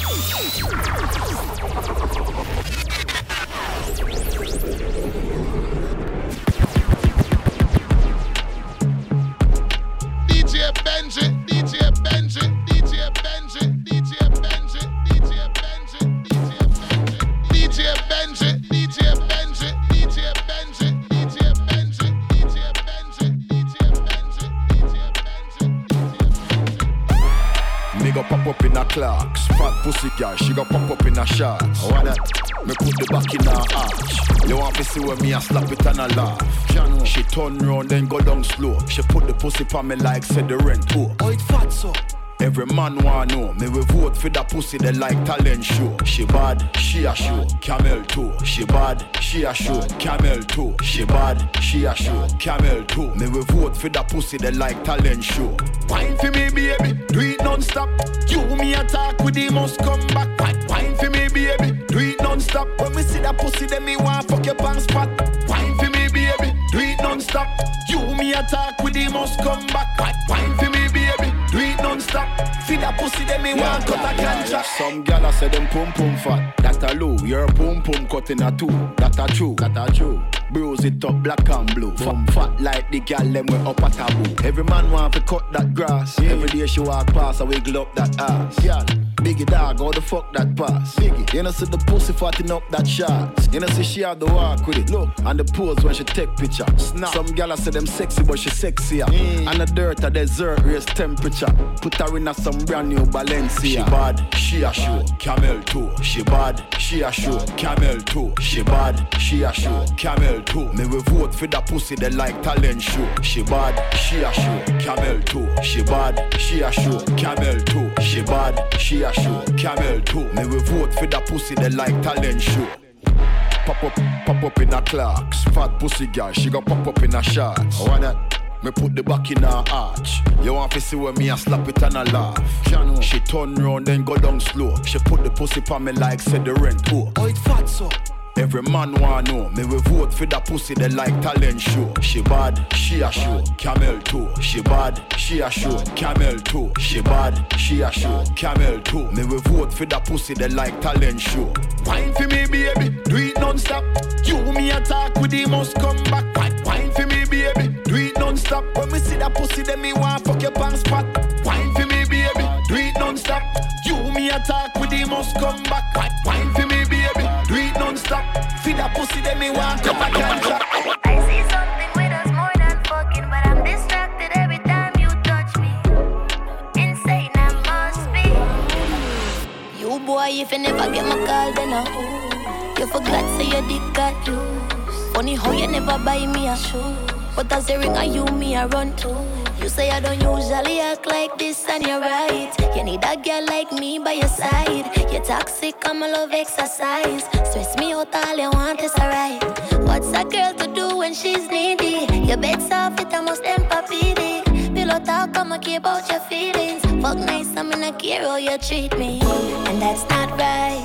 Thank you. Pussy girl, she gon' pop up in a shot. I wanna me put the back in her arch. You want to see when me a slap it and a laugh. She turn round then go down slow. She put the pussy on me like said the rent too. Oh it fat so. Every man want know me we vote for that pussy they like talent show. She bad, she a show. Camel too. She bad, she a show. Camel too. She bad, she a show. Camel too. Me we vote for that pussy they like talent show. Wine for me baby, do it non-stop. You me attack with the must come back. Wine for me baby, do it non-stop. When we see that pussy then me want fuck your pants spot. Wine for me baby, do it non-stop. You me attack with the must come back. Wine for non-stop. Feed that pussy, then me want cut a ganja. Some gyal say them pum pum fat. That a low, your pum pum cut in a two. That a true, that a true. Bruise it up black and blue. From fat like the gal them we up a taboo. Every man want to cut that grass. Every day she walk past, I wiggle up that ass. Yeah. Biggie dog, how the fuck that pass? Biggie, you know see the pussy fatting up that shot. You know see she have the walk with it. Look, and the pose when she take picture. Snap. Some gal say them sexy, but she sexier. Mm. And the dirt a desert raise temperature. Put her in a some brand new Balenciaga. She bad, she a show. Camel too. She bad, she a show. Camel too. She bad, she a show. Camel too. Me we vote for that pussy they like talent show. She bad, she a show. Camel too. She bad, she a show. Camel too. She bad, she a show. Camel too. Me we vote for that pussy they like talent show. Pop up, pop up in a clocks. Fat pussy girl, she got pop up in a shots. Why? Me put the back in her arch. You want to see when me a slap it and a laugh. She turn round then go down slow. She put the pussy on me like said the rent too. Oh, it fat so. Every man wanna know me we vote for that pussy they like talent show. She bad, she a show. Camel too. She bad, she a show. Camel too. She bad, she a show. Camel too. Me we vote for that pussy they like talent show. Wine for me baby, do it non-stop. You me attack with the must come back. Wine for me baby, do it non-stop. When me see that pussy then me want fuck your pants spot. Wine for me baby, do it non-stop. You me attack with the must come back. Wine for me baby, do it non-stop. Feed that pussy, then me want come back and drop. I see something with us more than fucking, but I'm distracted every time you touch me. Insane, I must be. You boy, if you never get my call, then I ooh. You forgot, say your dick got loose. Funny how you never buy me a shoe. But as a ring, I you me I run to. You say I don't usually act like this, and you're right. You need a girl like me by your side. You're toxic, I'm a love exercise. Stress me out, all you want is alright. What's a girl to do when she's needy? Your bed soft, it almost tempur-pedic. Pillow talk, I'ma care about your feelings. Fuck nice, I'm in a care how you treat me. And that's not right.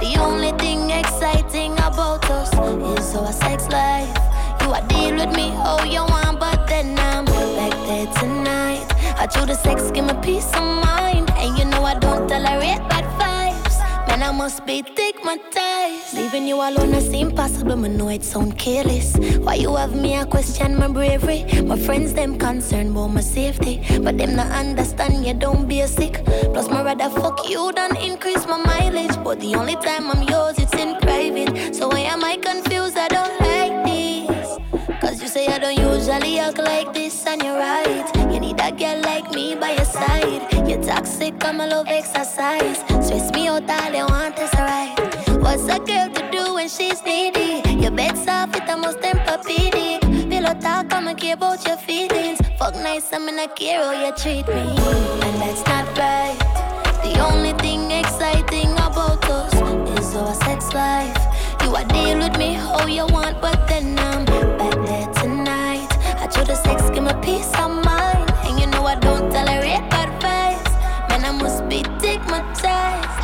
The only thing exciting about us is our sex life. You are deal with me how you want, but then I'm back there tonight. I do the sex, give me peace of mind. And you know I don't tolerate bad vibes. Man, I must be thick, my ties. Leaving you alone, I seem possible, but know it sound careless. Why you have me, I question my bravery. My friends, them concerned about my safety. But them not understand, you don't be a sick. Plus, my rather fuck you than increase my mileage. But the only time I'm yours, it's in private. So why am I confused? I don't like. Cause you say I don't usually act like this, and you're right. You need a girl like me by your side. You're toxic, I'm a love exercise. Stress me out, all you want is alright. What's a girl to do when she's needy? Your bed soft, it almost tempur-pedic. Pillow talk, I'ma care about your feelings. Fuck nice, I'm in a care how you treat me. And that's not right. The only thing exciting about us is our sex life. You are deal with me how you want, but then I'm the sex, give me peace of mind. And you know I don't tolerate. Man, I must be stigmatized.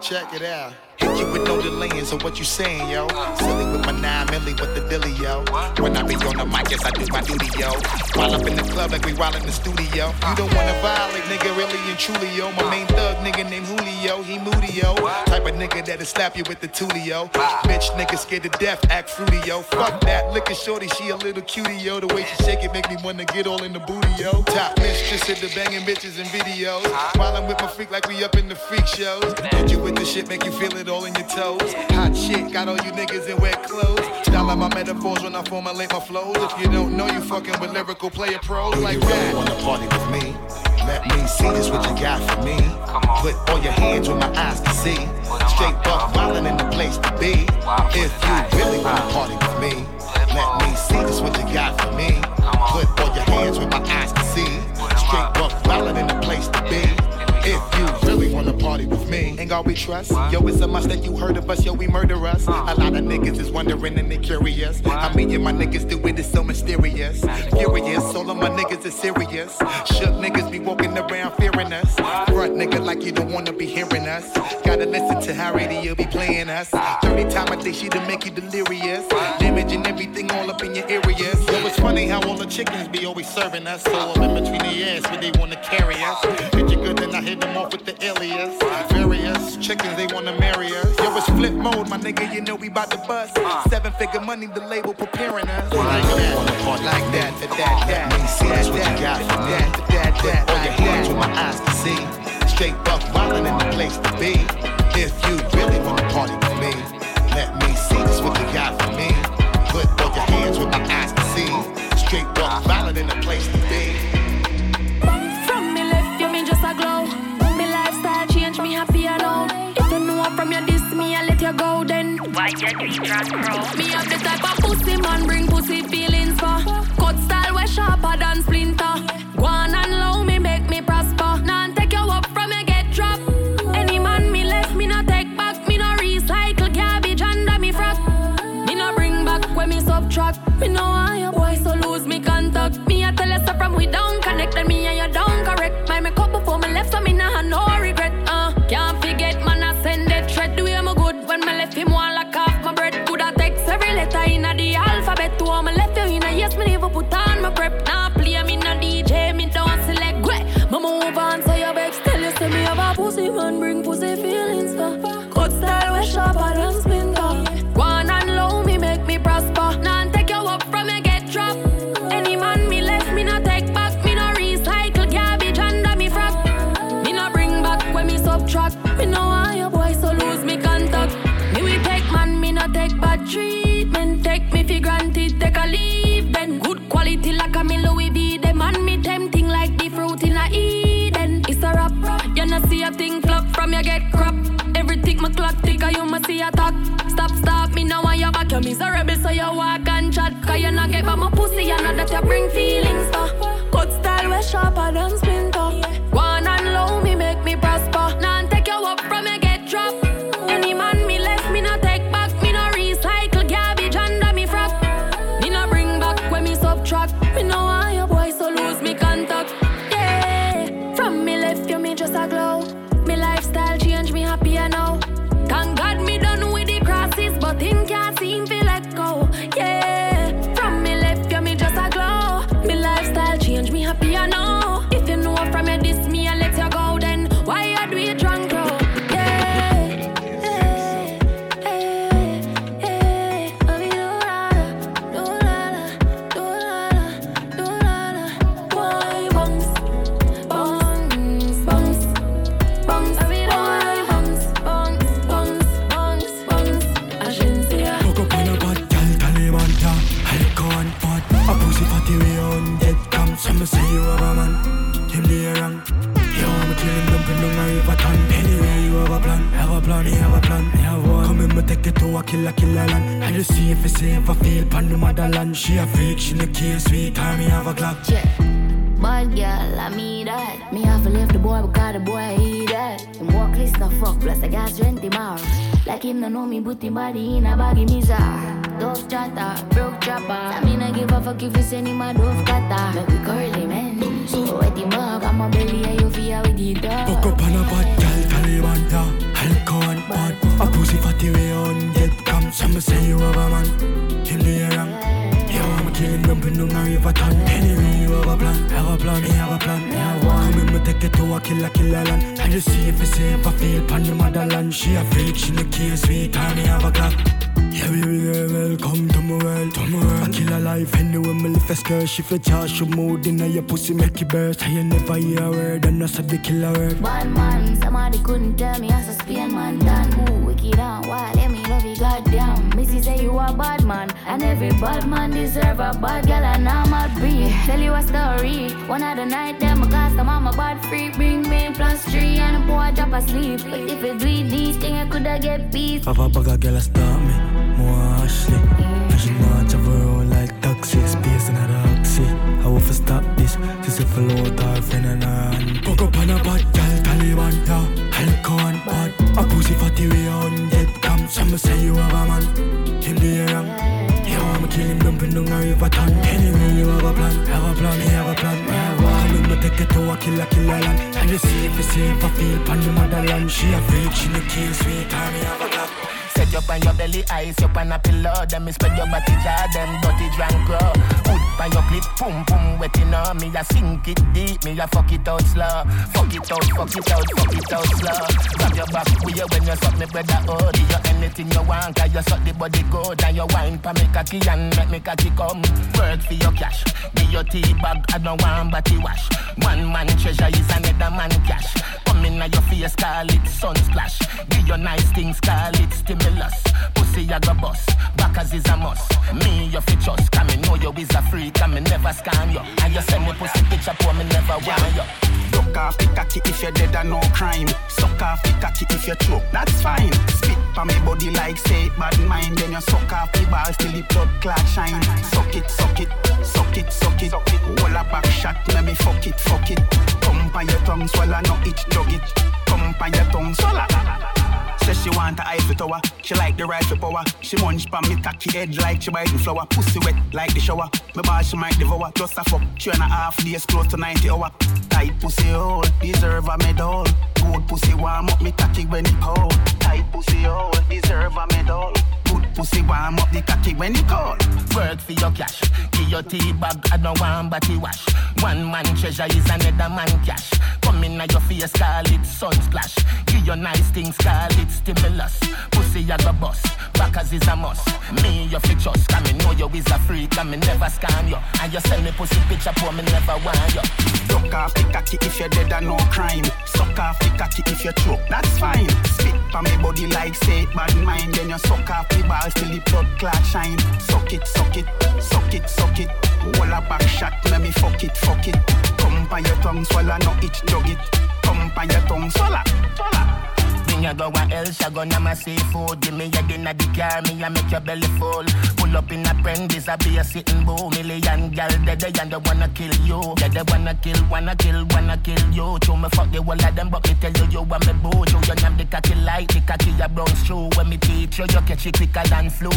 Check it out. With no delaying. So what you saying, yo? Silly with my nine milli with the dilly, yo. When I be on the mic, yes I do my duty, yo. While up in the club like we while in the studio. You don't wanna violate, nigga, really and truly, yo. My main thug nigga named Julio, he moody, yo. Type of nigga that'll slap you with the tulio. Bitch nigga scared to death, act fruity, yo. Fuck that, look at shorty, she a little cutie, yo. The way she shake it make me wanna get all in the booty, yo. Top mistress at the banging bitches and videos. While I'm with my freak like we up in the freak shows. Hit you with the shit, make you feel it all in your toes. Hot shit, got all you niggas in wet clothes. Style out my metaphors when I formulate my flows. If you don't know, you fucking with lyrical player pros Do like you really that. wanna party with me? Let me see this what you got for me. Put all your hands where my eyes can see. Straight buck wildin' in the place to be. If you really wanna party with me, let me see this what you got for me. Put all your hands where my eyes can see. Straight buck wildin' in the place to be. If you really wanna party with me, Ain't God we trust? Yo, it's a must that you heard of us, yo, we murder us. A lot of niggas is wondering and they curious. I mean, yeah, my niggas do it, it's so mysterious. Furious, all of my niggas is serious. Shook niggas be walking around fearing us. Front nigga like you don't wanna be hearing us. Gotta listen to how radio be playing us. 30 time a day, she to make you delirious. Damaging everything all up in your areas. Yo, it's funny how all the chickens be always serving us. So all in between the ass when they wanna carry us. Hit you good, then I hit them off with the alias. Various chickens, they wanna marry us. Yo, it's Flipmode, my nigga, you know we bout to bust. Seven figure money, the label preparing us. Like that, like that, that, that, that. Let me see that, what you that, got for me. that, that, that, all your hands that. my eyes can see. Straight buck wildin' in the place to be. If you really wanna party with me, let me see this what you got for me. Put all your hands where my eyes can see. Straight buck wildin' in the place to be. You go then. Why you it drunk, bro? Me have the type of pussy man bring pussy feelings for. Cut style way sharper than splinter. Go on and low feelings for. Cut style way sharper than splinter. One and low, me make me prosper. Now take you up from you get dropped. If I feel pan the motherland. She a freak, she no care, sweet time, me have a clock. Yeah. Bad girl, I mean that. Me have to leave the boy because the boy eat that. Him walk list no fuck, plus I got strength tomorrow. Like him no know me, put him body in a baggy mizar. Dove chatter, broke chopper. I mean I give a fuck if you send him a dove cutter. Make we curly man. So wet him up, I'm a belly and you feel with the dog. Fuck up on a bad gal, Taliban, go on pot. A pussy fatty way on dead Some say you have a man. Kill the wrong. Yeah, I'm killing them, but no river ton. Anyway, you have a plan, have a plan, me have a plan, me have one. Come in, me take it to a killer, killer land. I just see if it's safe, I feel pan the motherland. She a freak, she no care, sweet, time me have a clock. Yeah, baby girl, welcome to my world, to my world. I kill a life anyway, me live a skirt. She fit charge, you mood in your pussy, make it burst. I you never hear a word, and that's a big killer word. Bad man, somebody couldn't tell me as a Spain man done. Ooh, a bad man, and every bad man deserve a bad girl, and I'm a breed. Tell you a story, one of the night, them a cast them, I'm a bad freak. Bring me plus three, and a boy drop asleep. But if you do it, these things, I coulda get peace. Papa, papa, girl, I stop me. More Ashley. And she I travel around like taxi. Space in a taxi. I will stop this. She say follow with her friend and her hand. Fuck up on a bad girl, Taliban, yeah. Alcohol and bad. A pussy fatty way on dead cam. Some say you have a man. Him the wrong. Yo, I'm killing them, pin down a river ton. Anyway, you have a plan, have a plan, me have a plan, have one. Come take it to a killer, killer land. And you see if it's safe, I feel pan the motherland. She a freak, she no care, sweet, time me have a clock. Set you on your belly, eyes you on a pillow. Then me spread your body jar, them dirty drunk grow. Hood on your clip, pum pum wetting on uh. me. I sink it deep, me I fuck it out slow. Fuck it out, fuck it out, fuck it out slow. Grab your back with you when you suck me brother oh. Do you anything you want, cause you suck the body good. And you wine pa me cocky and make me cocky come. Work for your cash, give your tea bag, I don't want body wash. One man treasure is another man cash. Come in your face, call it sun splash. Give your nice things, call it stimulus. Pussy I go bust, backers is a must. Me you fi trust, come in, know you is a freak, and me never scan you. And you send me pussy picture for me never want you. Duck off the cocky if you're dead and no crime. Suck off the cocky if you choke, that's fine. Spit pa me body like say bad mind. Then you suck off the balls till the blood clot shine. Suck it, suck it, suck it, suck it. Hold a back shot, let me fuck it, fuck it. Come by your tongue, swallow no itch, dog it. Come by your tongue. Says she want a Eiffel Tower. She like the rifle power. She munch pa me cocky head like she biting flower. Pussy wet like the shower. Me ball she might devour. Just a fuck. Three and a half days close to 90 hour. Tight pussy hole. Deserve a medal. Good pussy warm up me cocky when it cold. Tight pussy hole. Deserve a medal. Pussy warm up the cocky when it cold. Work for your cash, give your tea bag, I don't want body wash. One man treasure is another man cash. Come in your face, call it sun splash. Give your nice things, call it stimulus. Pussy I go bust, backers is a must. Me you fi trust, come me know you is a freak, and me never scam you. And you send me pussy picture for me never want you. Duck off the cocky if you're dead and no crime. Suck off the cocky if you choke, that's fine. Spit pa me body like say bad mind. Then you suck off the balls till the blood clot shine. Suck it, suck it, suck it, suck it. Hold a back shot, let me fuck it, fuck it. Come by your tongue, swallow no itch, dog it. Come by your tongue, swallow, swallow. Me a go a else, I go na my seafood. Give me a dinner the car, me a make your belly full. Pull up in a Prentice, I be a sitting bull. Million gal dead, they and they wanna kill you. Yeah, they wanna kill, wanna kill, wanna kill you. To me fuck the whole of them, but me tell you you want me boo. You you name the cocky light, the cocky a brown shoe. When me teach you, you catch it quicker than flu.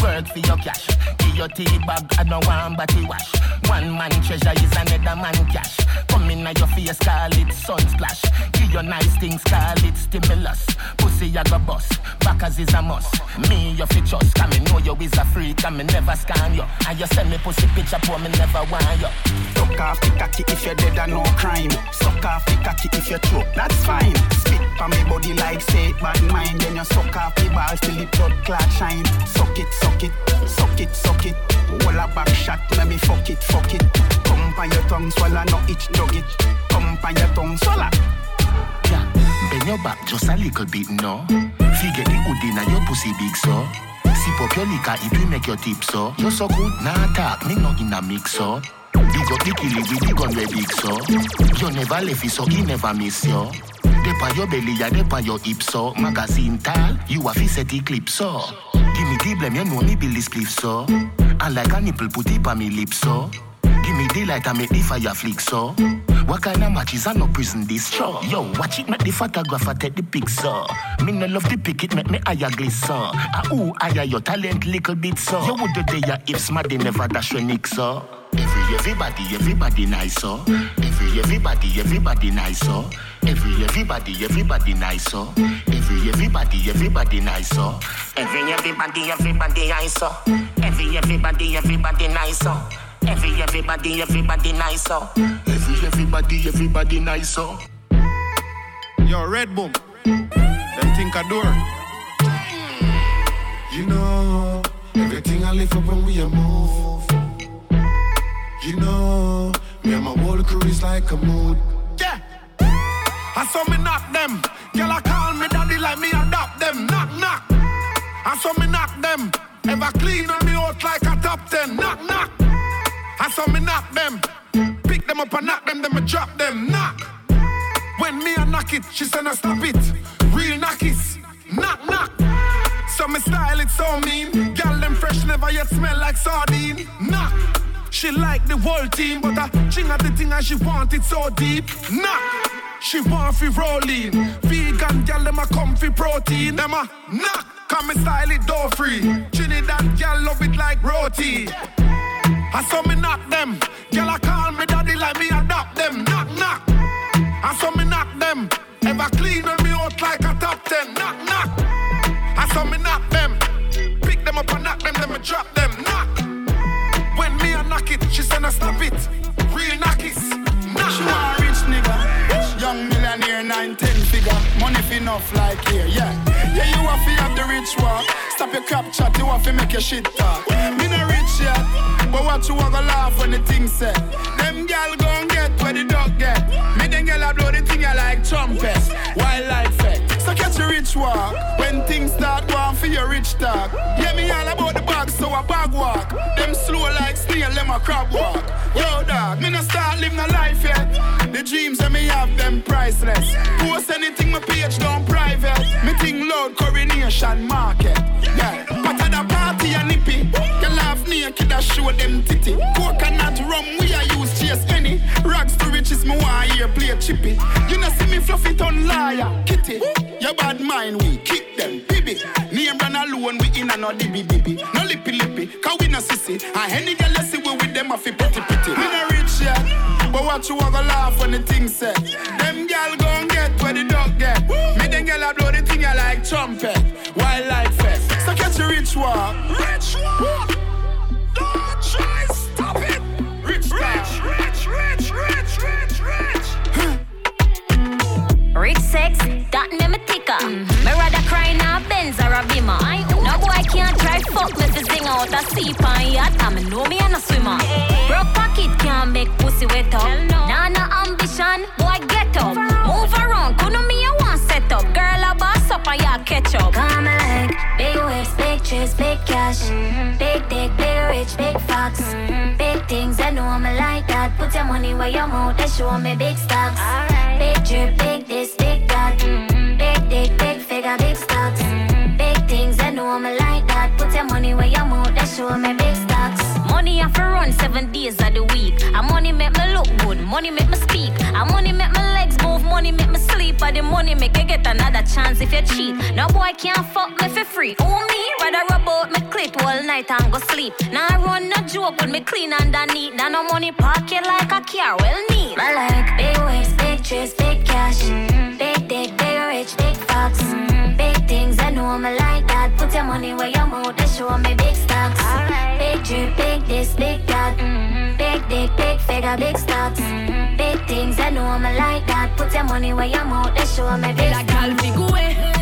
Work for your cash, give your tea bag, I don't want body wash. One man treasure is another man cash. Come in your face, call it sun splash. Give your nice things, call it stimulus. Pussy I go bust, backers is a must. Me you fi trust, come me know you is a freak, and me never scan you. And you send me pussy picture for me never want you. Duck off the cocky if you're dead and no crime. Suck off the cocky if you choke, that's fine. Spit pa me body like say bad mind. Then you suck off the balls till the blood clot shine. Suck it, suck it, suck it, suck it. Hold a back shot, let me fuck it, fuck it. Come by your tongue, swallow no itch, dog it. Come by your tongue, swallow. Your back just a little bit, no. Figure the hood in your pussy big so. Sip up your liquor, it will make your tip so. You so good, nah talk, me not in a mix so. Big up the killie with the gun way big so. You never left it so he never miss you. Dep on your belly, ya dep on your hip so. Magazine tall, you a fi set the clip so. Give me the blame, you know me build this cliff so. And like a nipple put it on me lips so. Give me the light and make the fire flick so. What kind of matches are no prison this show? Yo, watch it make the photographer take the pic so. Me no love the pic it make me higher glisten. Ah ooh, higher your talent little bit so. You would do there if smarty never dash your nick so. Every everybody everybody nice so. Every everybody everybody nice so. Every everybody, everybody nice so. Every everybody, everybody nice so. Every everybody, everybody nice so. Every everybody, everybody nice so. Every everybody, everybody nice so. Every everybody, everybody nice so. Yo, Red Boom. Them think I door. You know, everything I live up when we a move. You know, me and my whole crew is like a mood. Yeah. I saw me knock them. Girl, I call me daddy like me adopt them. Knock, knock. I saw me knock them. Ever clean on me out like a top ten. Knock, knock. I saw me knock them. Pick them up and knock them, then me drop them. Knock. When me a knock it, she said, no stop it. Real knockies. Knock, knock. So me style it so mean. Girl, them fresh never yet smell like sardine. Knock. She like the whole team, but I ching at the thing and she want it so deep. Knock. She want fi rolling. Vegan gal them a comfy protein. Them a knock. Come me style it door free. Trinidad gal love it like roti. I saw me knock them. Gal I call me daddy like me adopt them. Knock knock. I saw me knock them. Ever clean when me out like a top ten. Knock knock. I saw me knock them. Pick them up and knock them, then me drop them. Knock. When me a knock it, she said no stop it. Real knockies. Knock. She want a rich nigga, young millionaire, nine ten figure, money fi enough like here, yeah. Yeah, you have the rich walk. Stop your crap chat, you have to make your shit talk. Me no rich yet, but what you want to laugh when the thing set? Them gal gon' get where the dog get. Me them gal a blow the thing ya like trumpet, wildlife effect. Eh? So catch your rich walk when things start going for your rich talk. Yeah, me all about the bag, so a bag walk. Them slow like snail, them a crab walk. Yo, dog, me no start live no life yet. Priceless. Post anything my page down private. Me think loud coronation market. Yeah, but at the party a nippy. You laugh naked, I show them titty. Coconut rum, we a use chase any. Rags to riches, me want hear play chippy. You know see me fluffy ton liar, kitty. Your bad mind, we kick them, baby. Name run alone, we in a no dibby dibby. No lippy lippy, cause we no sissy. And any girl see we with them, I feel pretty pretty. What you want to laugh when the thing set? Them gal gon' get where the dog get. Me them gal a blow the thing ya like trumpet. Wildlife fest. So catch your rich walk. Rich. Rich sex, that name a ticker. Mm-hmm. Me rather cry now Benz or a Beamer. No boy can't try fuck me to sing out a seep on yacht. I me know me and a swimmer. Broke pocket can't make pussy wet up. Nah, no ambition, boy get up. Move around, couldn't me a one set up. Girl a boss up and ya catch up. Come like big waves, big trips, big cash, mm-hmm. big dick, big rich, big fox, big Put your money where your mouth and show me big stocks. Big drip, big this, big that. Mm-hmm. Big dick, big figure, big stocks. Mm-hmm. Big things. I know me like that. Put your money where your mouth and show me big stocks. Money have to run seven days of the week. And money make me look good, money make me speak. And money make my legs move, money make me sleep. And the money make you get another chance if you cheat. No boy can't fuck me for free. Oh me, rather rub out me clit all night and go sleep. Now I run no joke with me clean underneath. Now no money pocket like a car, well neat. I like big waves, big trips, big cash, mm-hmm. big dick, big rich, big fox, mm-hmm. big things. I know me like that. Put your money where your mouth and show me big stocks. Big drip, big this, big that. Big dick, big figure, big stocks. Big things. I know me like that. Put your money where your mouth and show me big Like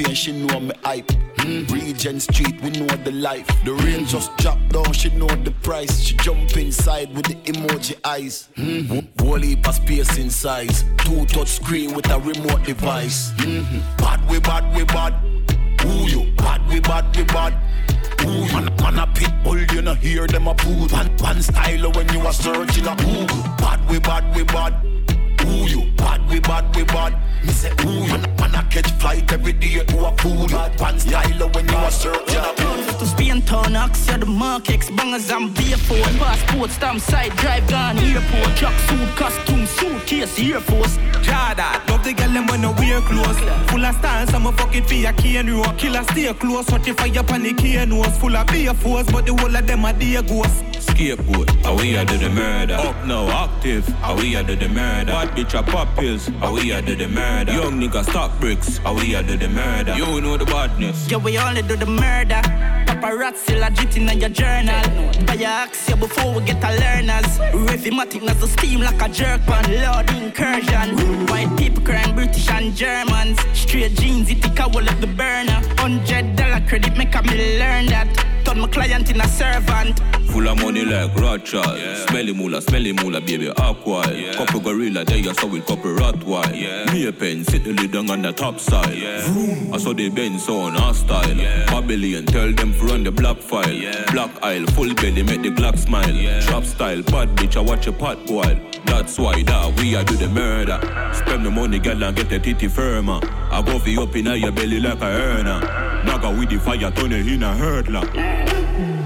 champagne, she know me hype. Mm-hmm. Regent Street, we know the life. The rain just dropped down, she know the price. She jump inside with the emoji eyes. Whole heap space in size. Two touch screen with a remote device. Mm-hmm. Bad we bad we bad. Who you? Bad we bad we bad. Ooh, man, man a pit bull, you know hear them a poo. Pan, pan style when you a searching a Google. Bad we bad we bad. Who you? Bad we bad we bad. Me say who you? Man, man a catch flight every day to a pool. Bad pan style when you a searching a Google. To Spain town, Axia, the markets, bangers and barefoot. Passport, stamp side, drive gone, airport. Truck suit, costume, suitcase, Air Force. Jada, love the girl them when no wear clothes. Full of stars, I'm a fucking for your cane row. Killer stay close, watch if fire pan the cane nose. Full of beer force, but the whole of them are dear ghosts. Scapegoat, how we a do the murder. Up now, active, how we a do the murder. Bad bitch a pop pills, how we a do the murder. Young nigga stock bricks, how we a do the murder. You know the badness. Yeah, we only do the murder. Paparazzi legit in your journal. Buy your axia before we get a learners. Rhythmatic as the steam like a jerk pan. Lord incursion. White people crying British and Germans. Straight jeans, it take a wall of the burner. Hundred dollar credit make a me learn that. Turn my client in a servant. Full of money like Rothschild. Smelly moolah, smelly moolah, baby, aqua. Couple gorilla, there you saw with couple Rottweil. Me a pen, sit the lid down on the top side. I saw the Benz on our style. Babylon, tell them to run the black file. Black aisle, full belly, make the Glock smile. Trap style, bad bitch, I watch a pot boil. That's why that we a do the murder. Spend the money, girl, and get the titty firmer. I go for you up in your belly like a earner. Naga with the fire, turn it in a hurdler.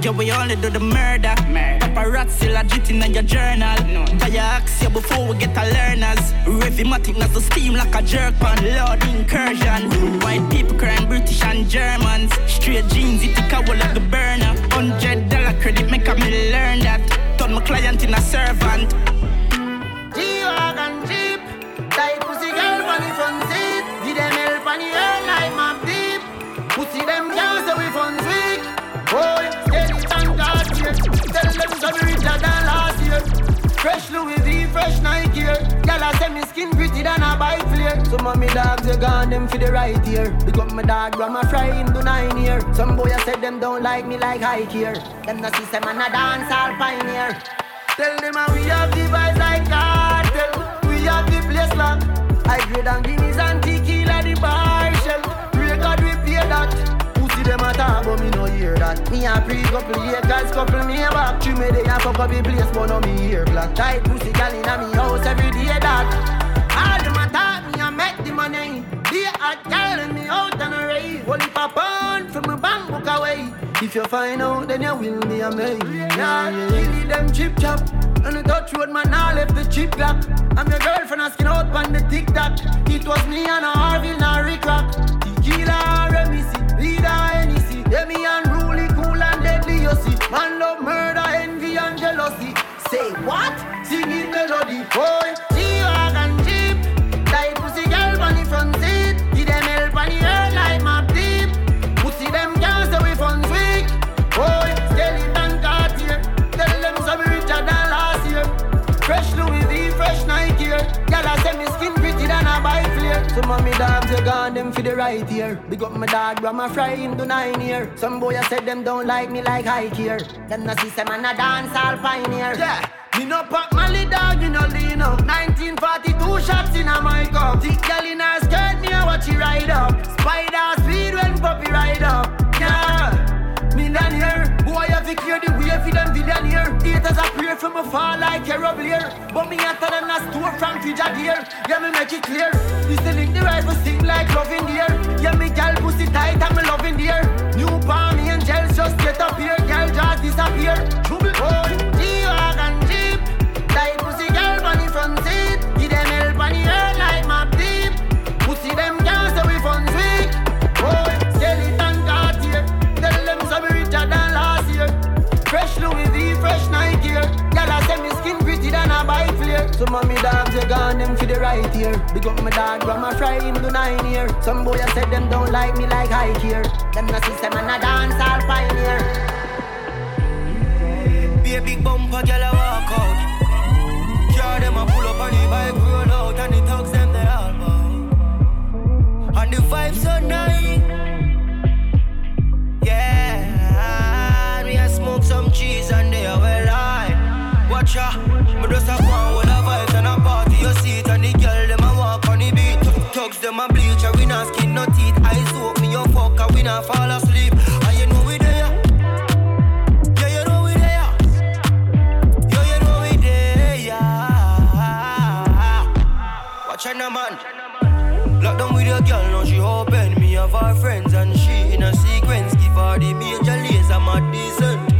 Yeah, we only do the murder. Paparazzi legit in your journal. Buy your axia before we get a learners. Rhythmatic as the steam like a jerk pan. Lord incursion. White people crying British and Germans. Straight jeans, it take a wall of the burner. Hundred dollar credit make a me learn that. Turn my client in a servant. Fresh Louis V, fresh Nike here Girl I say me skin pretty than a bike flare. Some of me dogs they gone them for the right here Big up my dog grandma fry him do nine year. Some boy I said them don't like me like high here Them no see them and a dance all pioneer. Tell them how we have the vibes like cartel. We have the place locked. I grade and guineas and them a talk but me no hear that. Me a pre couple Lakers couple me back. True me they a fuck up the place but no me hear black. Tight pussy gal inna me house every day that. All them a talk me a make the money. They a gal me out on a rave. Only for pound from my bank book away. If you find out, then you will be amazed. Yeah, yeah. them chip chop. On the Dutch road, man, I left the chip gap. I'm your girlfriend asking out on the tic tac. It was me and a Harville, now Rick Rock. Tequila, Remisi, Vida, Hennessy. Yeah, me unruly, cool and deadly, you see. Man love murder, envy and jealousy. Say what? Singing melody. Boy. Tight pussy girl front seat. Them help on the air like my. Pussy them girls. Boy. Tell them richer than last year. Fresh Louis V, fresh Nike. Girl I say me skin pretty than a bike flare. Some of me dogs you gone them for the right here. Big up my dog, grandma fry him to nine year. Some boy I said them don't like me like high here. Them no see them and a dance all pioneer. Yeah. Me no pop Mali dog, me no lean up 1942 shots in a my cup Thick girl in her skirt, me a watch she ride up Spider speed when puppy ride up Yeah millionaire. Boy, have to clear the way for them billionaire. Haters are pray for me fall like a rubble here. But me hotter than a store from Fijadier. Yeah, me make it clear. This the link the rifle sing like love in the air. Yeah, me gal pussy tight love in the air. New palm angels just get up here. Gal just disappear. Them right here. Big up my dog, grandma fry him do nine here. Some boy I said them don't like me like high here. Them no system and a dance all pioneer. Be a big bumper, girl, I walk out. Car them a pull up on the bike, roll out, and the thugs them they all bow. And the vibes so nice. Yeah, we a smoke some cheese and they are well high. Watch out, me just a Thugs them a bleach, and we not skin no teeth. Eyes open, your fuck, and we not fall asleep. And you know we there. Yeah, you know we there. Yo, you know we there. Watch now, man. Lock down with your girl, now she open. Me have her friends and she in a sequence. Give her the major laser, my decent.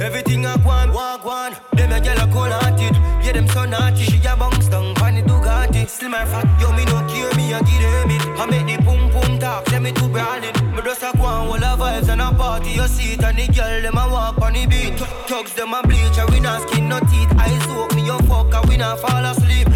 Everything I want, walk one. Them a girl a cold hearted. Yeah, them so naughty. She a it Still my fat, yo, me no care, me a give them it. I make the boom boom talk, send me to brawling. Me just a go on, all the vibes and a party. You see it and the girl, them a walk on the beat. Thugs, them a bleach, and we not skin no teeth. Eyes open, me your fuck, and we not fall asleep.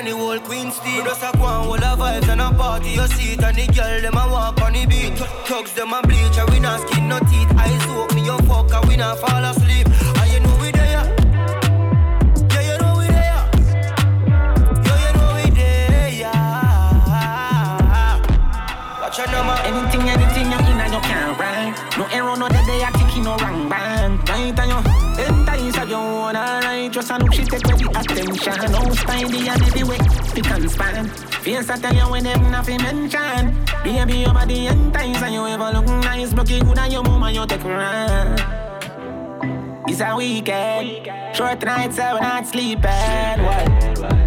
Caribbean, the whole Queen Steve. Just a go all the vibes and a party. You see it and the girl them a walk on the beat. Thugs them a bleach, and we not skin no teeth. Eyes open, me your fuck, and we not fall the and everywhere, pick and span. Face I tell you when them nothing mention. Baby, your body and times and you ever look nice. It good and your mama, you take run. It's a weekend, short nights, I will not sleeping. What?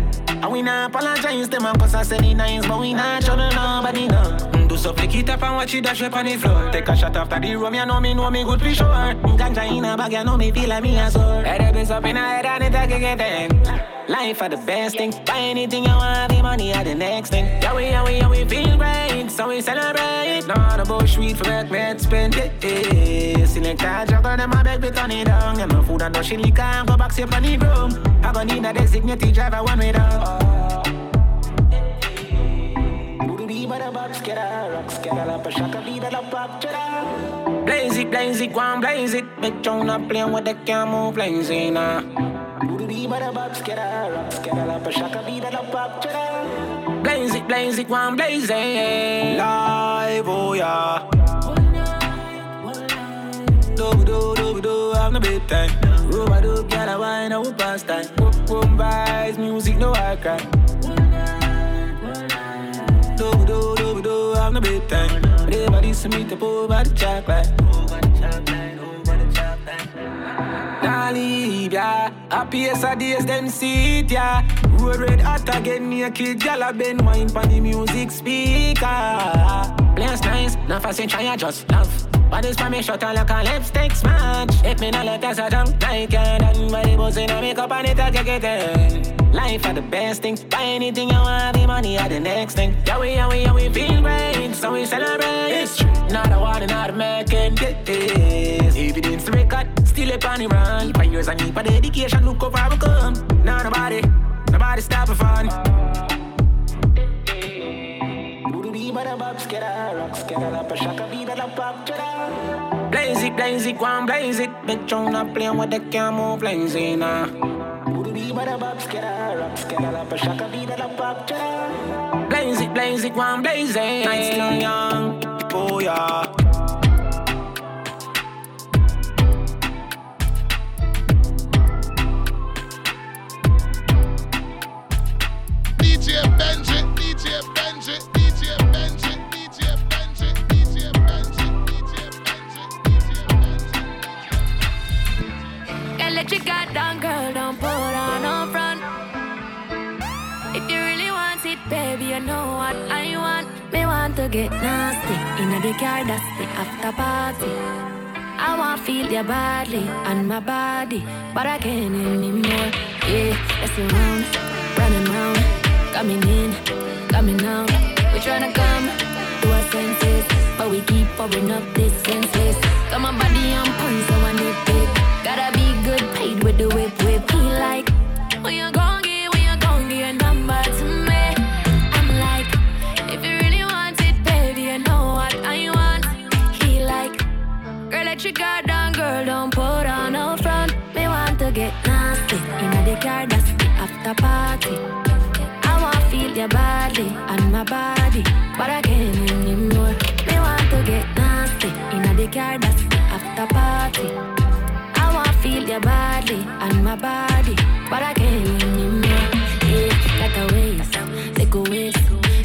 And we not apologize them and cause I said it nice, but we not show nobody no. Do so flick it up and watch it dash up on the floor. Take a shot after the room, you know me, know me good for sure. Ganja in a bag, you know me feel like me a sore. Head up is up in a head and it a get in. Life are the best thing. Buy anything you want, the money are the next thing. Yeah, we, yeah, we, yeah, we feel great, so we celebrate. No, the bush sweet for that man spend it. Select a juggle, them a beg me turn it down. Yeah, my food and no shit liquor, and go back safe on the room. I gon' need a designated driver one way down. Blaze it, blaze it, go and blaze it. Make John not playing with the can't move lazy now. Blaze it, blaze it, go and blaze it. Live, oh yeah. Do do do do, have no bedtime. Rubber do, get a wine, no past time. Boom vibes, music no I cry. Do do do do, have no bedtime. Everybody see me to pull by the chocolate. Nah leave ya, happy as a days them see it ya. Road red hot again, gyal a bend wine pon the music speaker. Place nice, fast and try just love. This for me shut like a lipstick smudge. If me not let us a jump like it, and my buzz in a makeup and it a get it. Life are the best thing. Buy anything you want, the money are the next thing. Yeah, we, yeah, we, yeah, we feel great, so we celebrate. It's true. Not a one, not a making this. Evidence record, still up on the run. For years I need for dedication, look over we come. Nah, nobody, nobody stop for fun. Blaze it, it, blaze it, go and blaze it. Big tune a plane where they can't move lazy now. Blaze it, blaze it, and blaze it. Nice young, oh yeah. Down, girl, don't put on up front. If you really want it, baby, you know what I want. Me want to get nasty in the car, that's the after party. I want to feel your body and my body, but I can't anymore. Yeah, that's the round, running round, coming in, coming out. We tryna come to our senses, but we keep pouring up this senseless. Got my body on point, so I nip it. Gotta be good, paid with the whip, whip. He like, when you gon' get, when you gon' get a number to me. I'm like, if you really want it, baby, you know what I want. He like, girl, let your guard down, girl, don't put on no front. Me want to get nasty, in the car, that's after party. I want to feel your body and my body, but I can't anymore. Me want to get nasty, in the car, that's after party. I want feel your body and my body, but I can't anymore. Yeah, like a waste, take a waste,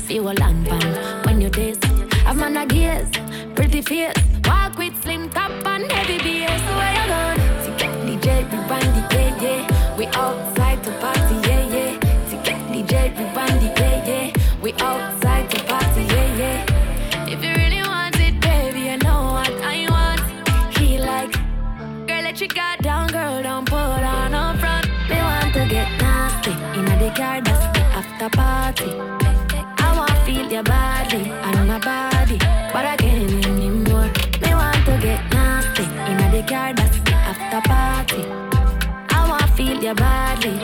feel a land pan when you taste. I'm man a gaze, pretty face, walk with slim top and heavy bass. Where you going? To get DJ, we the yeah, yeah. We outside to party, yeah, yeah. To get DJ, we the yeah, yeah. We outside car, that's the after party. I wanna feel your body and my body, but I can't anymore. Me want to get nasty in the car, that's the after party. I want to feel your body,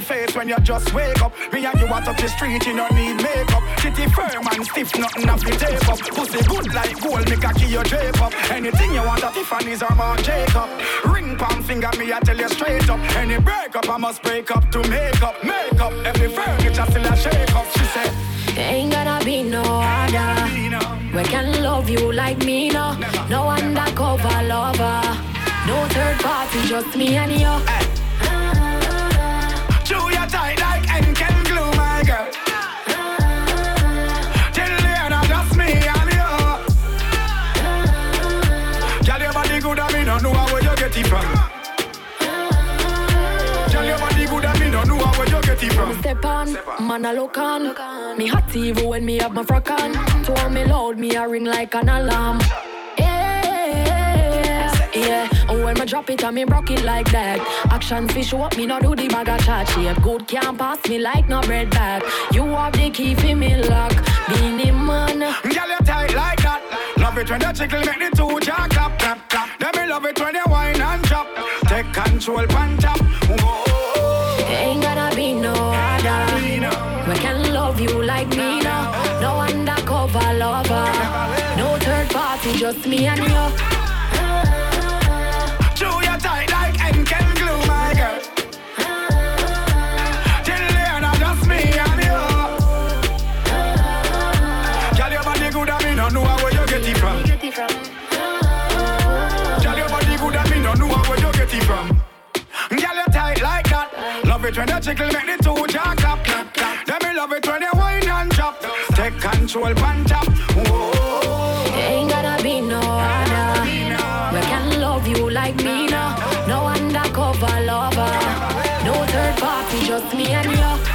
face when you just wake up. Me and you walk up the street, you don't need makeup. Kitty firm and stiff, nothing off the tape up. Pussy good like gold, make a key your drape up. Anything you want at Tiffany's or Mount Jacob. Ring palm finger, me I tell you straight up. Any breakup, I must break up to make up. Make up, every furniture still a shake up. She said, Ain't gonna be no other. We can love you like me, no. No undercover lover. No third party, just me and you. Chew man I look on. Me hot even when me have my frock on. To me loud, me a ring like an alarm. Drop it, and me rock it like that. Action fish up, me no do the bag of chat shape. Good can't pass me like no bread bag. You have the key for me lock. Beenie Man. Girl, you tight like that. Love it when you tickle, make the two jaw clap, clap, clap. Then me love it when you whine and chop. Take control, pan top. Whoa. Ain't gonna be no other. We can love you like me now. No undercover lover. No third party, just me and you. It when you tickle, make the two jaw clap, clap, clap. Then me love it when you whine and chop. Take control, pan top. Whoa. Ain't gonna be no other. We can love you like me now. No undercover lover. No third party, just me and you.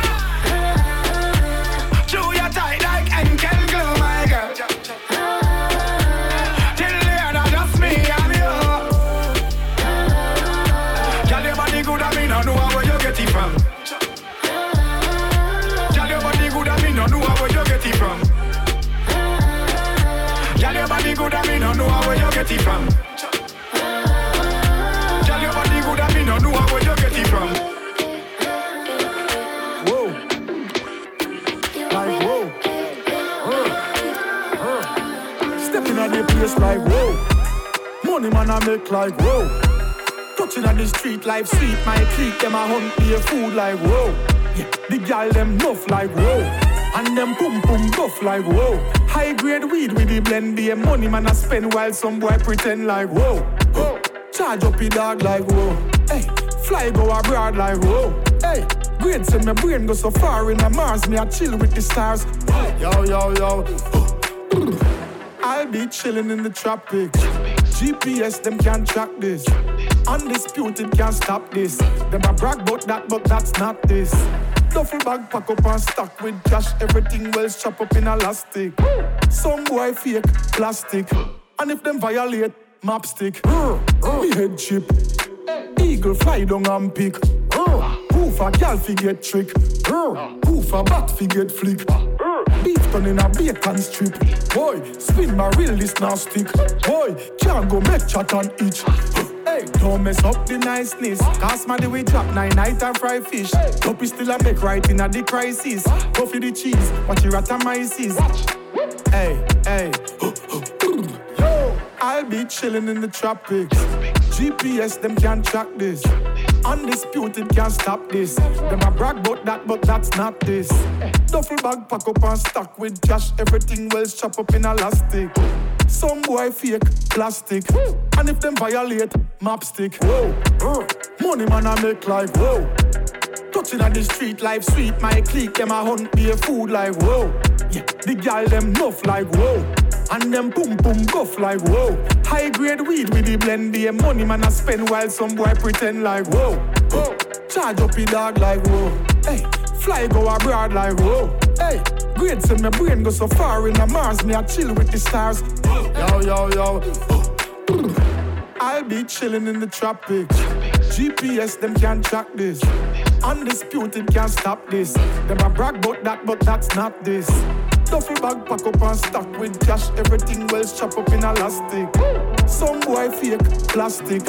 Get it from? Tell your body good and me no know where you get it from. Whoa. Like whoa. Uh, uh. Stepping at the place like whoa. Money man I make like whoa. Touching on the street life sweet. My clique them a hunt a food like whoa. Yeah, the gal them nuff like whoa. And them pum pum buff like whoa. High grade weed with the blend. The money man I spend while some boy pretend like whoa. whoa. Charge up the dog like whoa. Hey, fly go abroad like whoa. Hey, grades in my brain go so far in the Mars. Me I chill with the stars. Yo yo yo. I'll be chilling in the tropics. GPS, them can't track this. Undisputed can't stop this. Them a brag about that, but that's not this. Duffel bag pack up and stock with cash. Everything well strap up in elastic. Some boy fake plastic. And if them violate, map stick. Me head chip. Eagle fly down and pick. Poof a gal fi get trick. Poof a bat fi get flick. Beef done in a bacon strip. Boy, spin my real this now stick. Boy, can't go make chat and itch. Hey, don't mess up the niceness. Cast my the way drop nine night and fry fish. Hope you still a make right in a the crisis. Go for the cheese, watch your ratamaisis. Hey, hey. Yo, I'll be chilling in the tropics. GPS, them can't track this. Undisputed can't stop this. Them a brag about that, but that's not this. Duffel bag pack up and stock with cash. Everything well strap up in elastic. Some boy fake plastic. And if them violate, map stick. Whoa, uh, money man I make like whoa. Touching on the street life sweet. My clique them a hunt be a food like whoa. Yeah, the gal them nuff like whoa. And them boom boom guff like whoa. High grade weed with the blend. The money man I spend while some boy pretend like whoa. whoa. Charge up the dog like whoa. Hey, fly go abroad like whoa. Hey, grades in my brain go so far in the Mars. Me I chill with the stars. Yo yo yo. I'll be chilling in the tropics. GPS them can't track this. Undisputed can't stop this. Them a brag about that, but that's not this. Duffel bag pack up and stock with cash. Everything well strap up in elastic. Some boy fake plastic.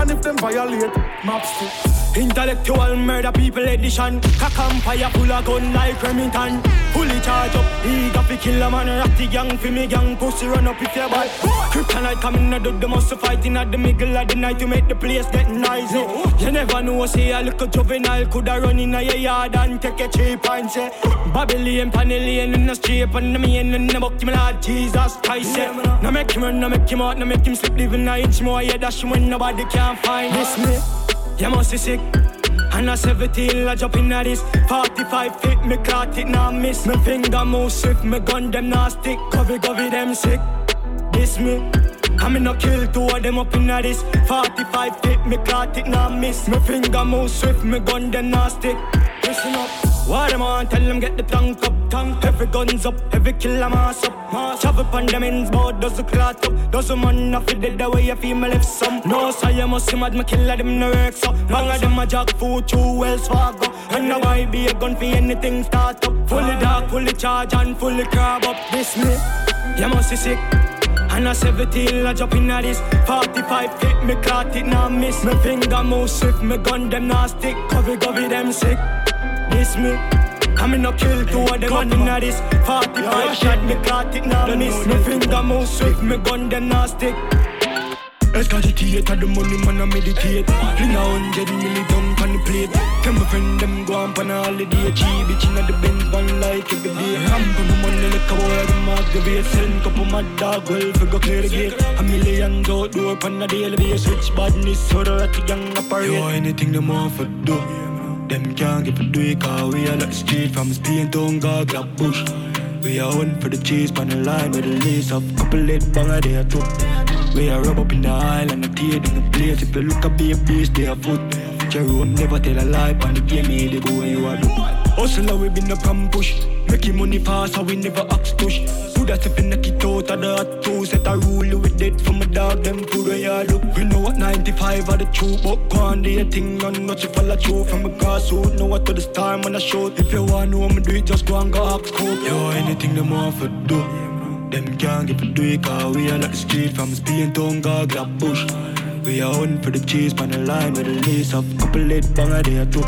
And if them violate, map stick. Intellectual murder people edition. Cock and fire full of gun like Remington. Fully charge up, eager fi kill a man. The gang fi me gang. Pussy run up if you bad. Kryptonite coming out of the muscle fighting at the middle of the night to make the place get noisy. You never know, say a little juvenile coulda run in a your yard and take a cheap and say Babylon, Panellian in the street and the main in the book, my Lord Jesus Christ. Yeah. Now make him run, now make him out, now make him sleep, living an inch more. Yeah, dash when nobody can find this me. You must be sick. And a 17, I jump in at this 45 feet, me caught it, now miss. Me finger move swift, me gun them now stick. Covey, covey, them sick. This me. I me no kill two of them up in at this 45 feet, me caught it, now miss. Me finger move swift, me gun them now stick. Listen up what them on, tell them get the tank up, tank Every guns up, every killer mass up Shove up. On them ends, board does the clot up. Does the man off it, dead the way feel me left some No, so you must see mad, me killer them no work so Bang of them a jack food, two wells fargo And now I be a gun for anything start up. Fully dark, fully charge and fully crab up. This me, you must see sick. And a 17, I jump in at this. 45 feet, me clot it, now miss. Me finger move swift, me gun them now stick. Covey, covey, them sick This me. I me no kill two of them and inna this 45 shot, me clot it now miss Me. finger move swift, me gun them now stick. Escagitate the money man I meditate. Fling a hundred milli down on the plate. Tell my friend them go on pan a holiday. Cheap bitch inna the Benz van like every day. Ramp on the money like a boy them aggravate Send couple mad dog well fi go clear the gate. A million outdoor pan a daily basis Switch badness so the rat gang operate Yo anything them want for do Them can't for do it cause we are like street From Spain to ah, Gaga Bush We are on for the cheese pan the line with the lace of Couple lit bang a day too we are rub up in the aisle and I tear in the place. If you look up a beast, they are foot. Jerome never tell a lie, on the game, me the boy you are do. Hustle, ah, we been up and push. Making money fast, so we never ask push. Do that if you knock it out of the hot two. Set a rule with dead from a dog, them food where you look. We know what 95 are the truth, but on do your thing, on not you follow through. From a grassroots, know what to the star when I show. If you want to know do it, just go and go ask coke. Yo, anything them want for do. Them can't get for do it cause we are like the street from Spain God, grab bush. We are on for the cheese on the line with a lace of couple lit banger they are too.